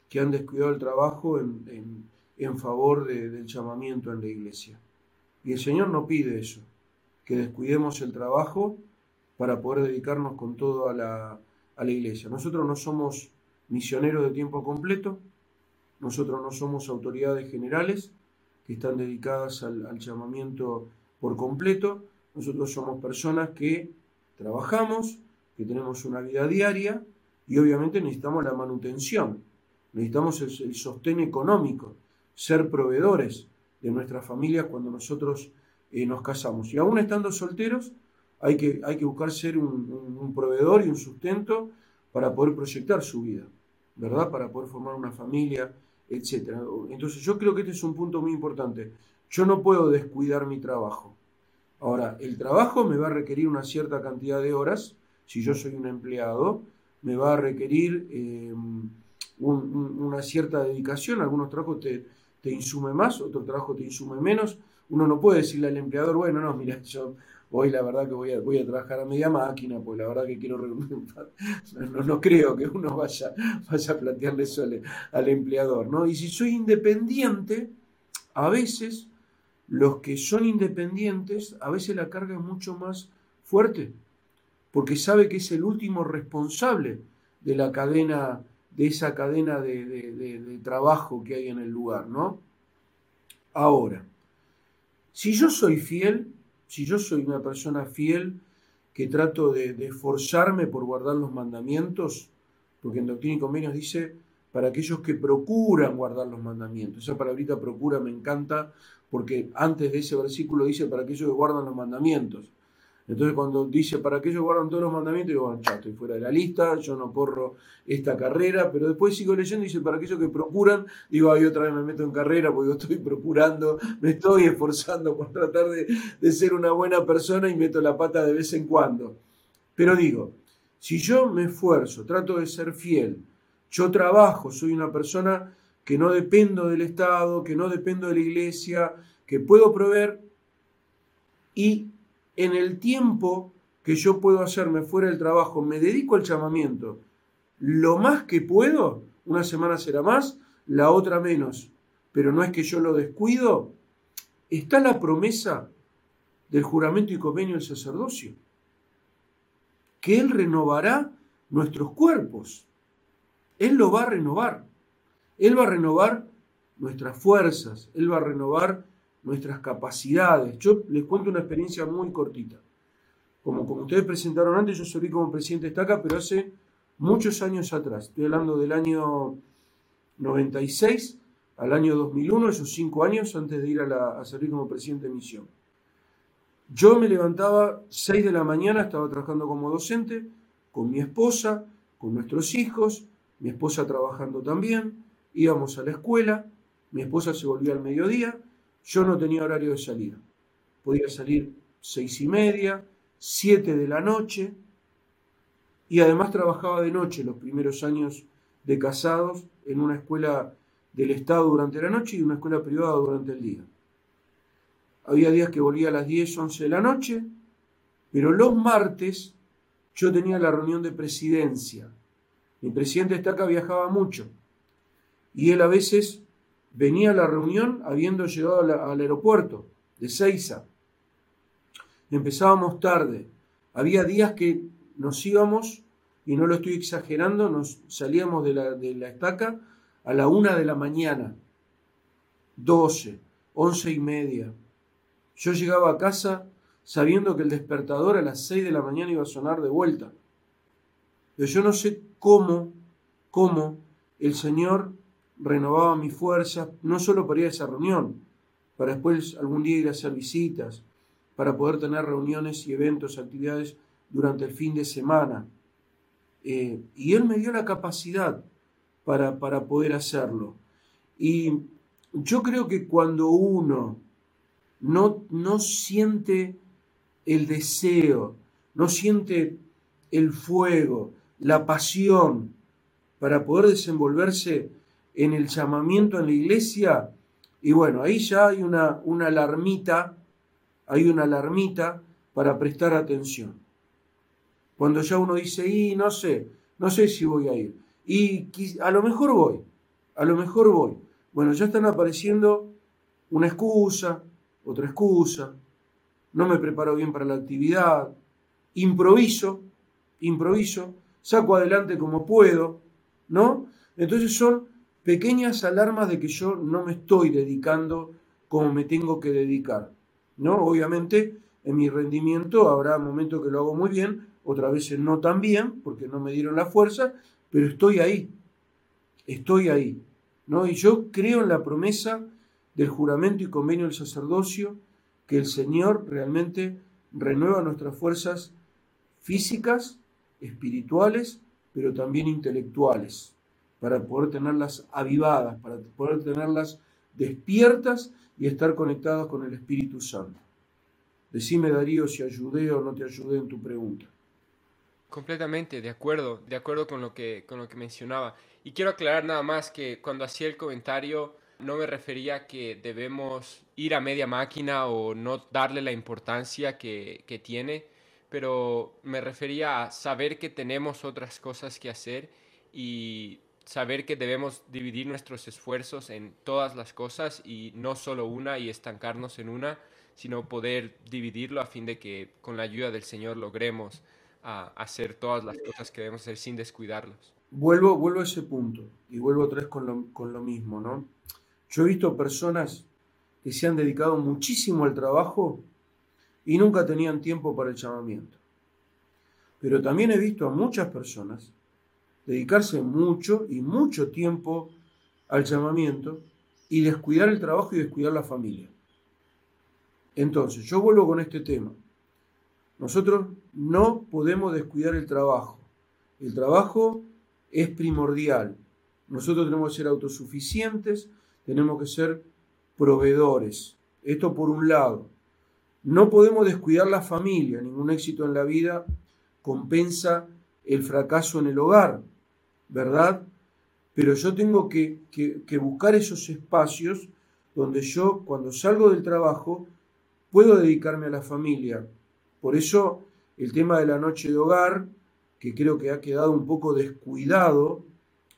que han descuidado el trabajo en, en, favor de, del llamamiento en la iglesia. Y el Señor no pide eso, que descuidemos el trabajo para poder dedicarnos con todo a la, a la iglesia. Nosotros no somos misioneros de tiempo completo, nosotros no somos autoridades generales que están dedicadas al llamamiento por completo. Nosotros somos personas que trabajamos, que tenemos una vida diaria y obviamente necesitamos la manutención, necesitamos el, sostén económico, ser proveedores de nuestras familias cuando nosotros eh, nos casamos. Y aún estando solteros, hay que, hay que buscar ser un, un, un, proveedor y un sustento para poder proyectar su vida, ¿verdad? Para poder formar una familia, etc. Entonces yo creo que este es un punto muy importante. Yo no puedo descuidar mi trabajo. Ahora, el trabajo me va a requerir una cierta cantidad de horas. Si yo soy un empleado, me va a requerir eh, un, un, una cierta dedicación. Algunos trabajos te, te insume más, otros trabajos te insume menos. Uno no puede decirle al empleador, bueno, no, mira, yo hoy la verdad que voy a, voy a trabajar a media máquina, pues la verdad que quiero... No, no creo que uno vaya, vaya a plantearle eso al, al empleador, ¿no? Y si soy independiente, a veces los que son independientes, a veces la carga es mucho más fuerte, porque sabe que es el último responsable de la cadena, de esa cadena de, trabajo que hay en el lugar, ¿no? Ahora, si yo soy fiel, si yo soy una persona fiel que trato de, de, esforzarme por guardar los mandamientos, porque en Doctrina y Convenios dice, para aquellos que procuran guardar los mandamientos. Esa palabrita procura me encanta porque antes de ese versículo dice para aquellos que guardan los mandamientos. Entonces cuando dice para aquellos que guardan todos los mandamientos, digo, bueno, ya estoy fuera de la lista, yo no corro esta carrera, pero después sigo leyendo y dice para aquellos que procuran, digo, ahí otra vez me meto en carrera porque yo estoy procurando, me estoy esforzando por tratar de, de ser una buena persona y meto la pata de vez en cuando. Pero digo, si yo me esfuerzo, trato de ser fiel, yo trabajo, soy una persona que no dependo del Estado, que no dependo de la iglesia, que puedo proveer y en el tiempo que yo puedo hacerme fuera del trabajo, me dedico al llamamiento. Lo más que puedo, una semana será más, la otra menos, pero no es que yo lo descuido, está la promesa del juramento y convenio del sacerdocio, que Él renovará nuestros cuerpos, Él lo va a renovar. Él va a renovar nuestras fuerzas, Él va a renovar nuestras capacidades. Yo les cuento una experiencia muy cortita. Como, como ustedes presentaron antes, yo serví como presidente de Estaca, pero hace muchos años atrás. Estoy hablando del año 96 al año 2001, esos cinco años antes de ir a, a servir como presidente de misión. Yo me levantaba 6 de la mañana, estaba trabajando como docente, con mi esposa, con nuestros hijos, mi esposa trabajando también, íbamos a la escuela, mi esposa se volvía al mediodía, yo no tenía horario de salida. Podía salir seis y media, siete de la noche, y además trabajaba de noche los primeros años de casados en una escuela del Estado durante la noche y una escuela privada durante el día. Había días que volvía a las 10, 11 de la noche, pero los martes yo tenía la reunión de presidencia. Mi presidente Estaca viajaba mucho y él a veces venía a la reunión habiendo llegado al aeropuerto de Ceiza. Empezábamos tarde. Había días que nos íbamos, y no lo estoy exagerando, nos salíamos de la, de la estaca a la una de la mañana, doce, once y media. Yo llegaba a casa sabiendo que el despertador a las seis de la mañana iba a sonar de vuelta. Pero yo no sé cómo, cómo el Señor renovaba mis fuerzas, no solo para ir a esa reunión, para después algún día ir a hacer visitas, para poder tener reuniones y eventos, actividades durante el fin de semana. Eh, y Él me dio la capacidad para, para poder hacerlo. Y yo creo que cuando uno no, no siente el deseo, no siente el fuego, la pasión para poder desenvolverse en el llamamiento en la iglesia, y bueno, ahí ya hay una, una alarmita, hay una alarmita para prestar atención. Cuando ya uno dice, y no sé, no sé si voy a ir, y a lo mejor voy, a lo mejor voy. Bueno, ya están apareciendo una excusa, otra excusa, no me preparo bien para la actividad, improviso, improviso, saco adelante como puedo, ¿no? Entonces son pequeñas alarmas de que yo no me estoy dedicando como me tengo que dedicar. ¿no? Obviamente en mi rendimiento habrá momentos que lo hago muy bien, otras veces no tan bien, porque no me dieron la fuerza, pero estoy ahí, estoy ahí. ¿no? Y yo creo en la promesa del juramento y convenio del sacerdocio, que el Señor realmente renueva nuestras fuerzas físicas, espirituales, pero también intelectuales para poder tenerlas avivadas, para poder tenerlas despiertas y estar conectadas con el Espíritu Santo. Decime, Darío, si ayudé o no te ayudé en tu pregunta. Completamente, de acuerdo, de acuerdo con lo que, con lo que mencionaba. Y quiero aclarar nada más que cuando hacía el comentario no me refería a que debemos ir a media máquina o no darle la importancia que, que tiene, pero me refería a saber que tenemos otras cosas que hacer y saber que debemos dividir nuestros esfuerzos en todas las cosas y no solo una y estancarnos en una, sino poder dividirlo a fin de que con la ayuda del Señor logremos ah, hacer todas las cosas que debemos hacer sin descuidarlos. Vuelvo, vuelvo a ese punto y vuelvo otra vez con lo, con lo mismo, ¿no? Yo he visto personas que se han dedicado muchísimo al trabajo y nunca tenían tiempo para el llamamiento. Pero también he visto a muchas personas dedicarse mucho y mucho tiempo al llamamiento y descuidar el trabajo y descuidar la familia. Entonces, yo vuelvo con este tema. Nosotros no podemos descuidar el trabajo. El trabajo es primordial. Nosotros tenemos que ser autosuficientes, tenemos que ser proveedores. Esto por un lado. No podemos descuidar la familia. Ningún éxito en la vida compensa el fracaso en el hogar. ¿Verdad? Pero yo tengo que, buscar esos espacios donde yo, cuando salgo del trabajo, puedo dedicarme a la familia. Por eso el tema de la noche de hogar, que creo que ha quedado un poco descuidado,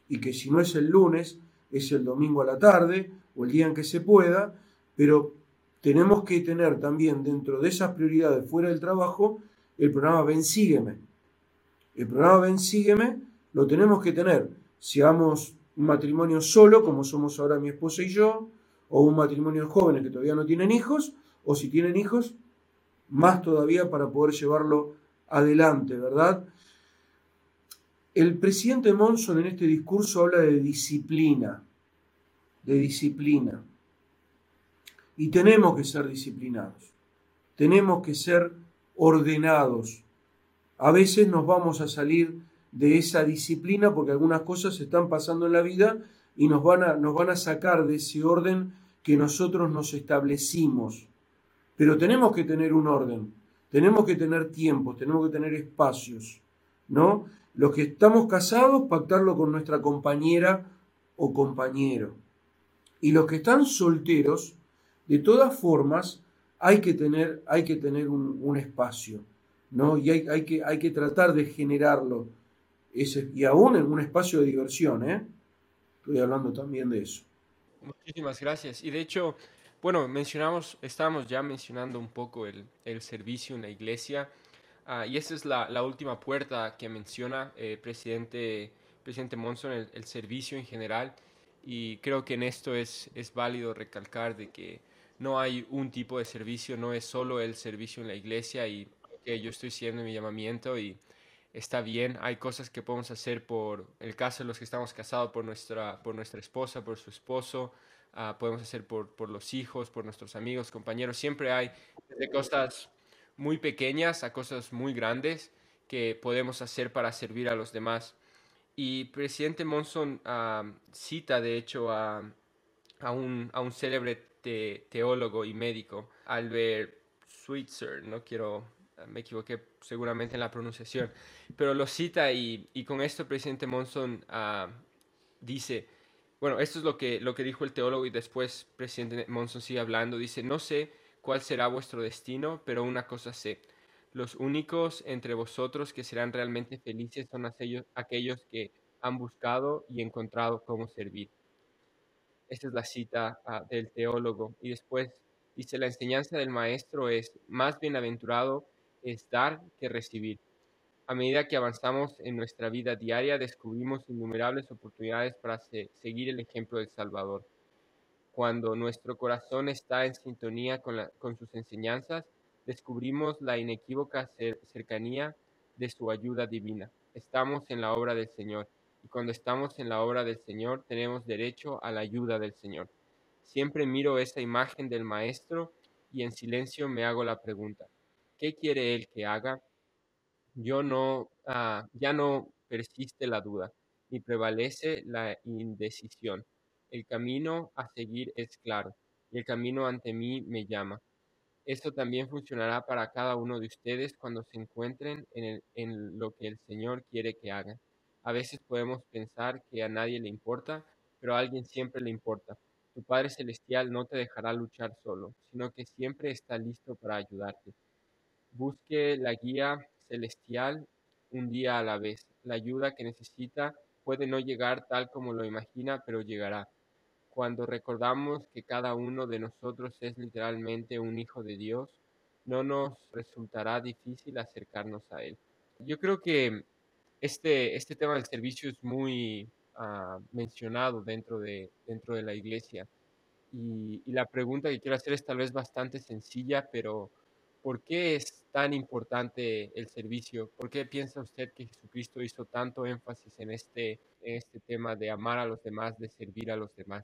y que si no es el lunes, es el domingo a la tarde o el día en que se pueda, pero tenemos que tener también dentro de esas prioridades fuera del trabajo el programa Ven Sígueme. El programa Ven Sígueme lo tenemos que tener. Seamos un matrimonio solo, como somos ahora mi esposa y yo, o un matrimonio de jóvenes que todavía no tienen hijos, o si tienen hijos, más todavía para poder llevarlo adelante, ¿verdad? El presidente Monson en este discurso habla de disciplina, de disciplina. Y tenemos que ser disciplinados, tenemos que ser ordenados. A veces nos vamos a salir de esa disciplina porque algunas cosas están pasando en la vida y nos van a, nos van a sacar de ese orden que nosotros nos establecimos. Pero tenemos que tener un orden, tenemos que tener tiempos, tenemos que tener espacios, ¿no? Los que estamos casados, pactarlo con nuestra compañera o compañero. Y los que están solteros, de todas formas, hay que tener, hay que tener un, espacio, ¿no? Y hay, hay, que, hay que tratar de generarlo, ese, y aún en un espacio de diversión, ¿eh? Estoy hablando también de eso. Muchísimas gracias. Y de hecho, bueno, mencionamos, estábamos ya mencionando un poco el, el servicio en la iglesia, uh, y esa es la, la, última puerta que menciona eh, presidente, presidente Monson, el, el, servicio en general, y creo que en esto es, es válido recalcar de que no hay un tipo de servicio, no es solo el servicio en la iglesia y que yo estoy siguiendo mi llamamiento y está bien, hay cosas que podemos hacer por el caso de los que estamos casados, por nuestra, por nuestra esposa, por su esposo, uh, podemos hacer por, por los hijos, por nuestros amigos, compañeros, siempre hay de cosas muy pequeñas a cosas muy grandes que podemos hacer para servir a los demás. Y presidente Monson uh, cita de hecho a, a, un, a un célebre teólogo y médico, Albert Schweitzer, no quiero, me equivoqué seguramente en la pronunciación, pero lo cita y, y con esto presidente Monson uh, dice, bueno, esto es lo que, lo que dijo el teólogo y después presidente Monson sigue hablando, dice, no sé cuál será vuestro destino, pero una cosa sé, los únicos entre vosotros que serán realmente felices son aquellos, aquellos que han buscado y encontrado cómo servir. Esta es la cita uh, del teólogo. Y después dice, la enseñanza del maestro es, más bienaventurado es dar que recibir. A medida que avanzamos en nuestra vida diaria, descubrimos innumerables oportunidades para se seguir el ejemplo del Salvador. Cuando nuestro corazón está en sintonía con, con sus enseñanzas, descubrimos la inequívoca cer cercanía de su ayuda divina. Estamos en la obra del Señor y cuando estamos en la obra del Señor tenemos derecho a la ayuda del Señor. Siempre miro esa imagen del Maestro y en silencio me hago la pregunta, ¿qué quiere Él que haga? Yo no, uh, ya no persiste la duda, ni prevalece la indecisión. El camino a seguir es claro, y el camino ante mí me llama. Esto también funcionará para cada uno de ustedes cuando se encuentren en, en lo que el Señor quiere que hagan. A veces podemos pensar que a nadie le importa, pero a alguien siempre le importa. Tu Padre Celestial no te dejará luchar solo, sino que siempre está listo para ayudarte. Busque la guía celestial un día a la vez. La ayuda que necesita puede no llegar tal como lo imagina, pero llegará. Cuando recordamos que cada uno de nosotros es literalmente un hijo de Dios, no nos resultará difícil acercarnos a Él. Yo creo que este, este tema del servicio es muy uh, mencionado dentro de, dentro de la iglesia. Y, y, la pregunta que quiero hacer es tal vez bastante sencilla, pero ¿por qué es tan importante el servicio? ¿Por qué piensa usted que Jesucristo hizo tanto énfasis en este, en este tema de amar a los demás, de servir a los demás?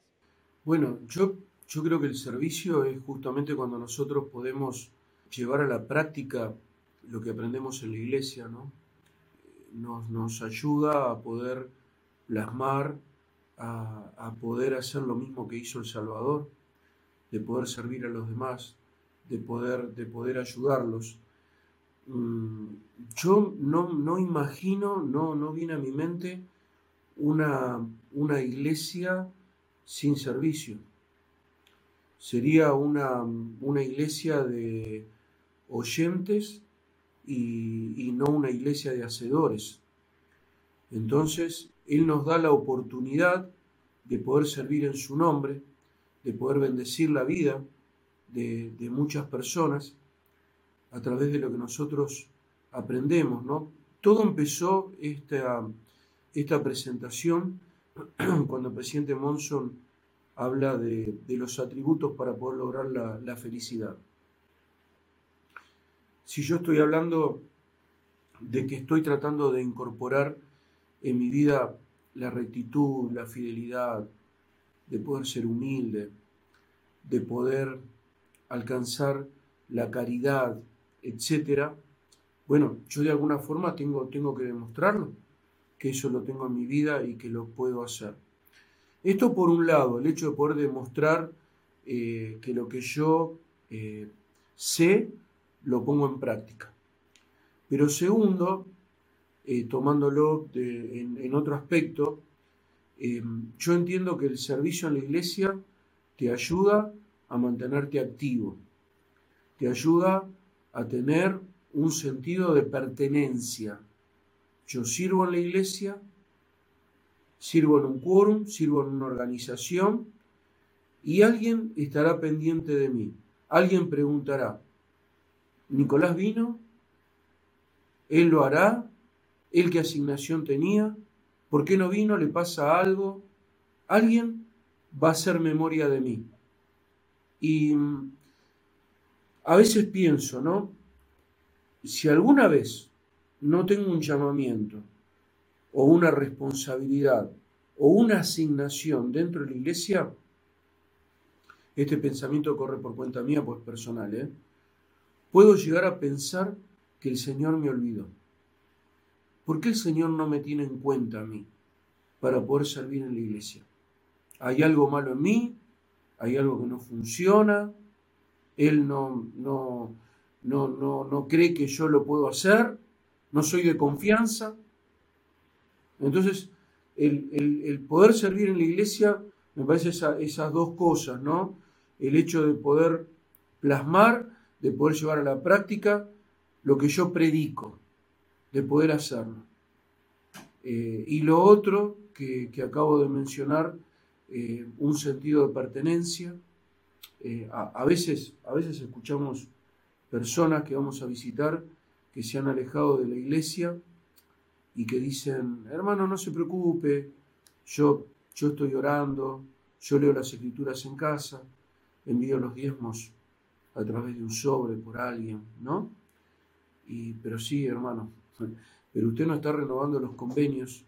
Bueno, yo, yo creo que el servicio es justamente cuando nosotros podemos llevar a la práctica lo que aprendemos en la iglesia, ¿no? nos, nos ayuda a poder plasmar, a, a, poder hacer lo mismo que hizo el Salvador, de poder servir a los demás, de poder, de poder ayudarlos. Mm, yo no, no imagino, no, no viene a mi mente una, una iglesia sin servicio. Sería una, una iglesia de oyentes y, y no una iglesia de hacedores. Entonces, Él nos da la oportunidad de poder servir en su nombre, de poder bendecir la vida de, muchas personas a través de lo que nosotros aprendemos, ¿no? Todo empezó esta, esta presentación cuando el presidente Monson habla de, de los atributos para poder lograr la, la felicidad si yo estoy hablando de que estoy tratando de incorporar en mi vida la rectitud, la fidelidad, de poder ser humilde, de poder alcanzar la caridad, etcétera, bueno, yo de alguna forma tengo, tengo que demostrarlo, que eso lo tengo en mi vida y que lo puedo hacer. Esto por un lado, el hecho de poder demostrar eh, que lo que yo eh, sé lo pongo en práctica. Pero segundo, eh, tomándolo en, otro aspecto, em, yo entiendo que el servicio en la iglesia te ayuda a mantenerte activo, te ayuda a tener un sentido de pertenencia. Yo sirvo en la iglesia, sirvo en un quórum, sirvo en una organización y alguien estará pendiente de mí. Alguien preguntará, ¿Nicolás vino? ¿Él lo hará? ¿Él qué asignación tenía? ¿Por qué no vino? ¿Le pasa algo? Alguien va a hacer memoria de mí. Y mm, a veces pienso, ¿no? Si alguna vez no tengo un llamamiento o una responsabilidad o una asignación dentro de la iglesia, este pensamiento corre por cuenta mía, pues personal, ¿eh? puedo llegar a pensar que el Señor me olvidó. ¿Por qué el Señor no me tiene en cuenta a mí para poder servir en la iglesia? ¿Hay algo malo en mí? ¿Hay algo que no funciona? ¿Él no, no, no, no, no cree que yo lo puedo hacer? ¿No soy de confianza? Entonces, el, poder servir en la iglesia me parece esas dos cosas, ¿no? El hecho de poder plasmar de poder llevar a la práctica lo que yo predico, de poder hacerlo. Eh, y lo otro que, acabo de mencionar, eh, un sentido de pertenencia. Eh, a, veces, a veces escuchamos personas que vamos a visitar que se han alejado de la iglesia y que dicen, hermano, no se preocupe, yo, yo estoy orando, yo leo las escrituras en casa, envío los diezmos a través de un sobre por alguien, ¿no? Y, pero sí, hermano, pero usted no está renovando los convenios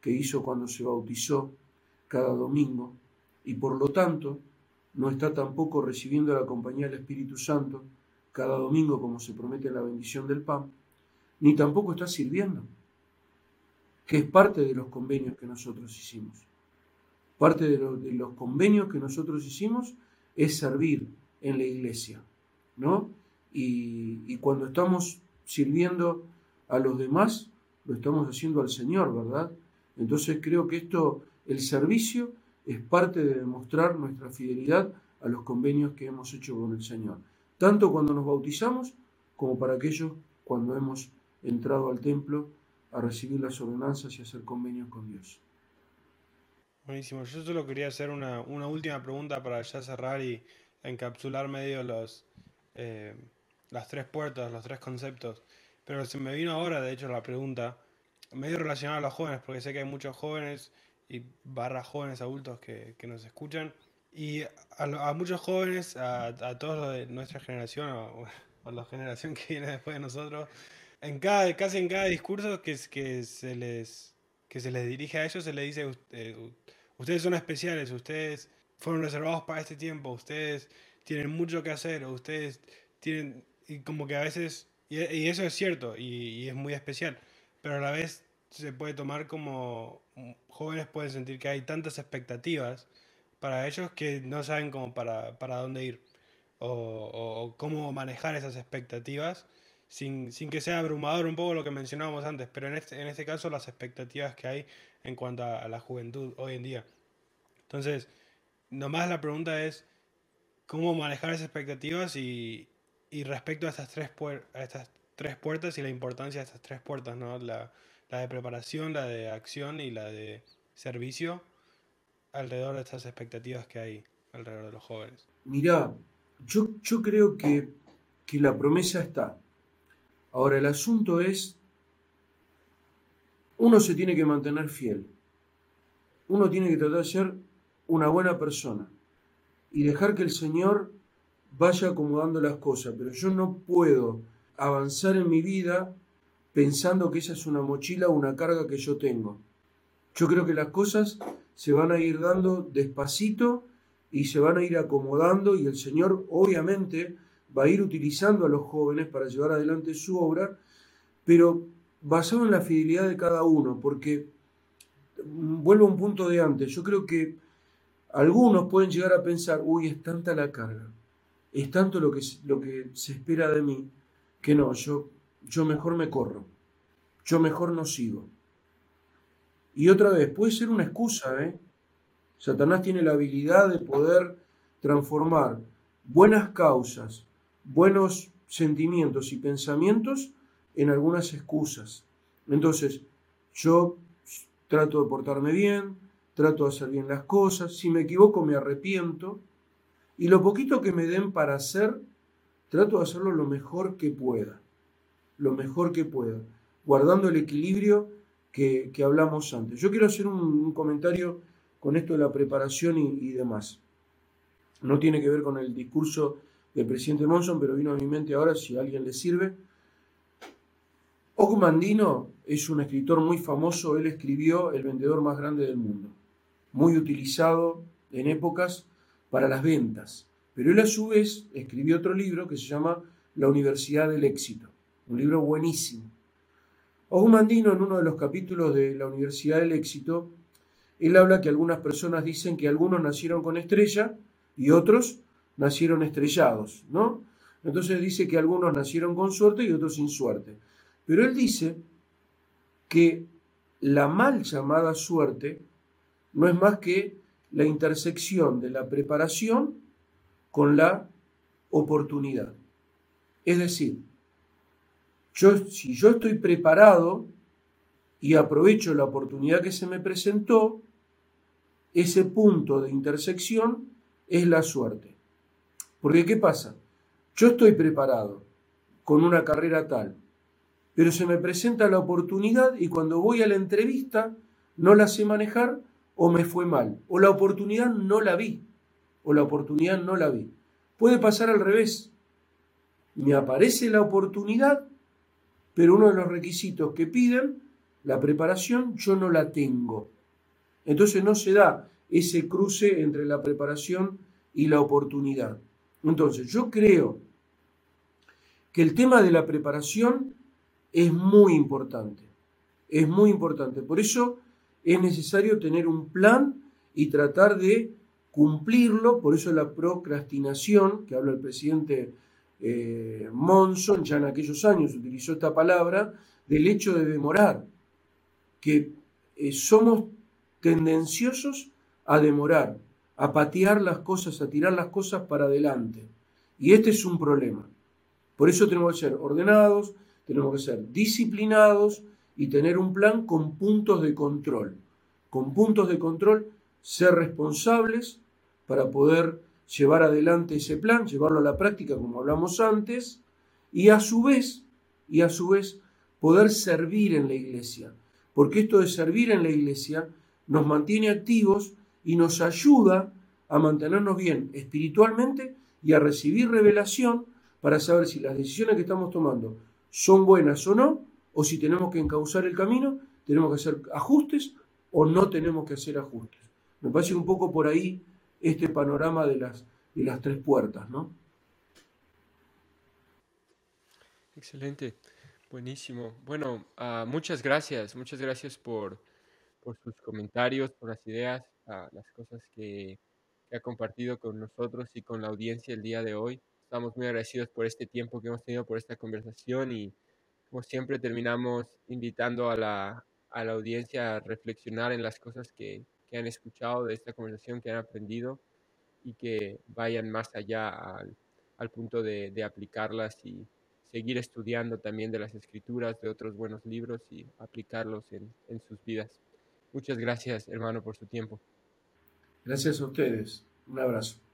que hizo cuando se bautizó cada domingo y por lo tanto no está tampoco recibiendo la compañía del Espíritu Santo cada domingo como se promete la bendición del pan, ni tampoco está sirviendo, que es parte de los convenios que nosotros hicimos. Parte de, de los convenios que nosotros hicimos es servir en la iglesia, ¿no? Y, cuando estamos sirviendo a los demás, lo estamos haciendo al Señor, ¿verdad? Entonces creo que esto, el servicio, es parte de demostrar nuestra fidelidad a los convenios que hemos hecho con el Señor, tanto cuando nos bautizamos como para aquellos cuando hemos entrado al templo a recibir las ordenanzas y hacer convenios con Dios. Buenísimo. Yo solo quería hacer una, una última pregunta para ya cerrar y, encapsular medio los, eh, las tres puertas, los tres conceptos. Pero se me vino ahora, de hecho, la pregunta, medio relacionada a los jóvenes, porque sé que hay muchos jóvenes y barra jóvenes adultos que, que nos escuchan. Y a, muchos jóvenes, a, a, todos los de nuestra generación, o, a la generación que viene después de nosotros, en cada, casi en cada discurso que, que, se les, que se les dirige a ellos, se les dice, eh, ustedes son especiales, ustedes fueron reservados para este tiempo, ustedes tienen mucho que hacer, ustedes tienen, y como que a veces, y, eso es cierto, y, es muy especial, pero a la vez se puede tomar como jóvenes pueden sentir que hay tantas expectativas para ellos que no saben cómo para, para dónde ir o, o, cómo manejar esas expectativas sin, sin, que sea abrumador un poco lo que mencionábamos antes, pero en este, en este caso las expectativas que hay en cuanto a la juventud hoy en día. Entonces, nomás la pregunta es cómo manejar esas expectativas y, respecto a estas, tres a estas tres puertas y la importancia de estas tres puertas, ¿no? La, de preparación, la de acción y la de servicio alrededor de estas expectativas que hay alrededor de los jóvenes. Mirá, yo, yo creo que, que la promesa está. Ahora, el asunto es, uno se tiene que mantener fiel. Uno tiene que tratar de ser una buena persona y dejar que el Señor vaya acomodando las cosas, pero yo no puedo avanzar en mi vida pensando que esa es una mochila o una carga que yo tengo. Yo creo que las cosas se van a ir dando despacito y se van a ir acomodando y el Señor obviamente va a ir utilizando a los jóvenes para llevar adelante su obra, pero basado en la fidelidad de cada uno, porque mm, vuelvo a un punto de antes, yo creo que algunos pueden llegar a pensar, uy, es tanta la carga, es tanto lo que, lo que se espera de mí, que no, yo, yo mejor me corro. yo mejor no sigo. Y otra vez, puede ser una excusa, ¿eh? Satanás tiene la habilidad de poder transformar buenas causas, buenos sentimientos y pensamientos en algunas excusas. Entonces, yo trato de portarme bien, trato de hacer bien las cosas, si me equivoco me arrepiento, y lo poquito que me den para hacer, trato de hacerlo lo mejor que pueda, lo mejor que pueda, guardando el equilibrio que, hablamos antes. Yo quiero hacer un, comentario con esto de la preparación y, demás. No tiene que ver con el discurso del presidente Monson, pero vino a mi mente ahora si a alguien le sirve. Ogmandino es un escritor muy famoso, él escribió El vendedor más grande del mundo, muy utilizado en épocas para las ventas. Pero él a su vez escribió otro libro que se llama La Universidad del Éxito, un libro buenísimo. Ogmandino en uno de los capítulos de La Universidad del Éxito, él habla que algunas personas dicen que algunos nacieron con estrella y otros nacieron estrellados, ¿no? Entonces dice que algunos nacieron con suerte y otros sin suerte. Pero él dice que la mal llamada suerte no es más que la intersección de la preparación con la oportunidad. Es decir, yo, si yo estoy preparado y aprovecho la oportunidad que se me presentó, ese punto de intersección es la suerte. Porque ¿qué pasa? Yo estoy preparado con una carrera tal, pero se me presenta la oportunidad y cuando voy a la entrevista no la sé manejar o me fue mal, o la oportunidad no la vi, o la oportunidad no la vi. Puede pasar al revés. Me aparece la oportunidad, pero uno de los requisitos que piden, la preparación, yo no la tengo. Entonces no se da ese cruce entre la preparación y la oportunidad. Entonces yo creo que el tema de la preparación es muy importante. Es muy importante. Por eso es necesario tener un plan y tratar de cumplirlo, por eso la procrastinación, que habla el presidente eh, Monson, ya en aquellos años utilizó esta palabra, del hecho de demorar, que eh, somos tendenciosos a demorar, a patear las cosas, a tirar las cosas para adelante. Y este es un problema. Por eso tenemos que ser ordenados, tenemos que ser disciplinados y tener un plan con puntos de control. Con puntos de control, ser responsables para poder llevar adelante ese plan, llevarlo a la práctica como hablamos antes, y a su vez, y a su vez, poder servir en la iglesia. Porque esto de servir en la iglesia nos mantiene activos y nos ayuda a mantenernos bien espiritualmente y a recibir revelación para saber si las decisiones que estamos tomando son buenas o no, o si tenemos que encauzar el camino, tenemos que hacer ajustes o no tenemos que hacer ajustes. Me parece un poco por ahí este panorama de las, de las tres puertas, ¿no? Excelente, buenísimo. Bueno, ah, muchas gracias, muchas gracias por, sus comentarios, por las ideas, uh, las cosas que, que ha compartido con nosotros y con la audiencia el día de hoy. Estamos muy agradecidos por este tiempo que hemos tenido, por esta conversación y como siempre terminamos invitando a la, a la audiencia a reflexionar en las cosas que, que, han escuchado de esta conversación, que han aprendido y que vayan más allá al, punto de, aplicarlas y seguir estudiando también de las escrituras, de otros buenos libros y aplicarlos en sus vidas. Muchas gracias, hermano, por su tiempo. Gracias a ustedes. Un abrazo.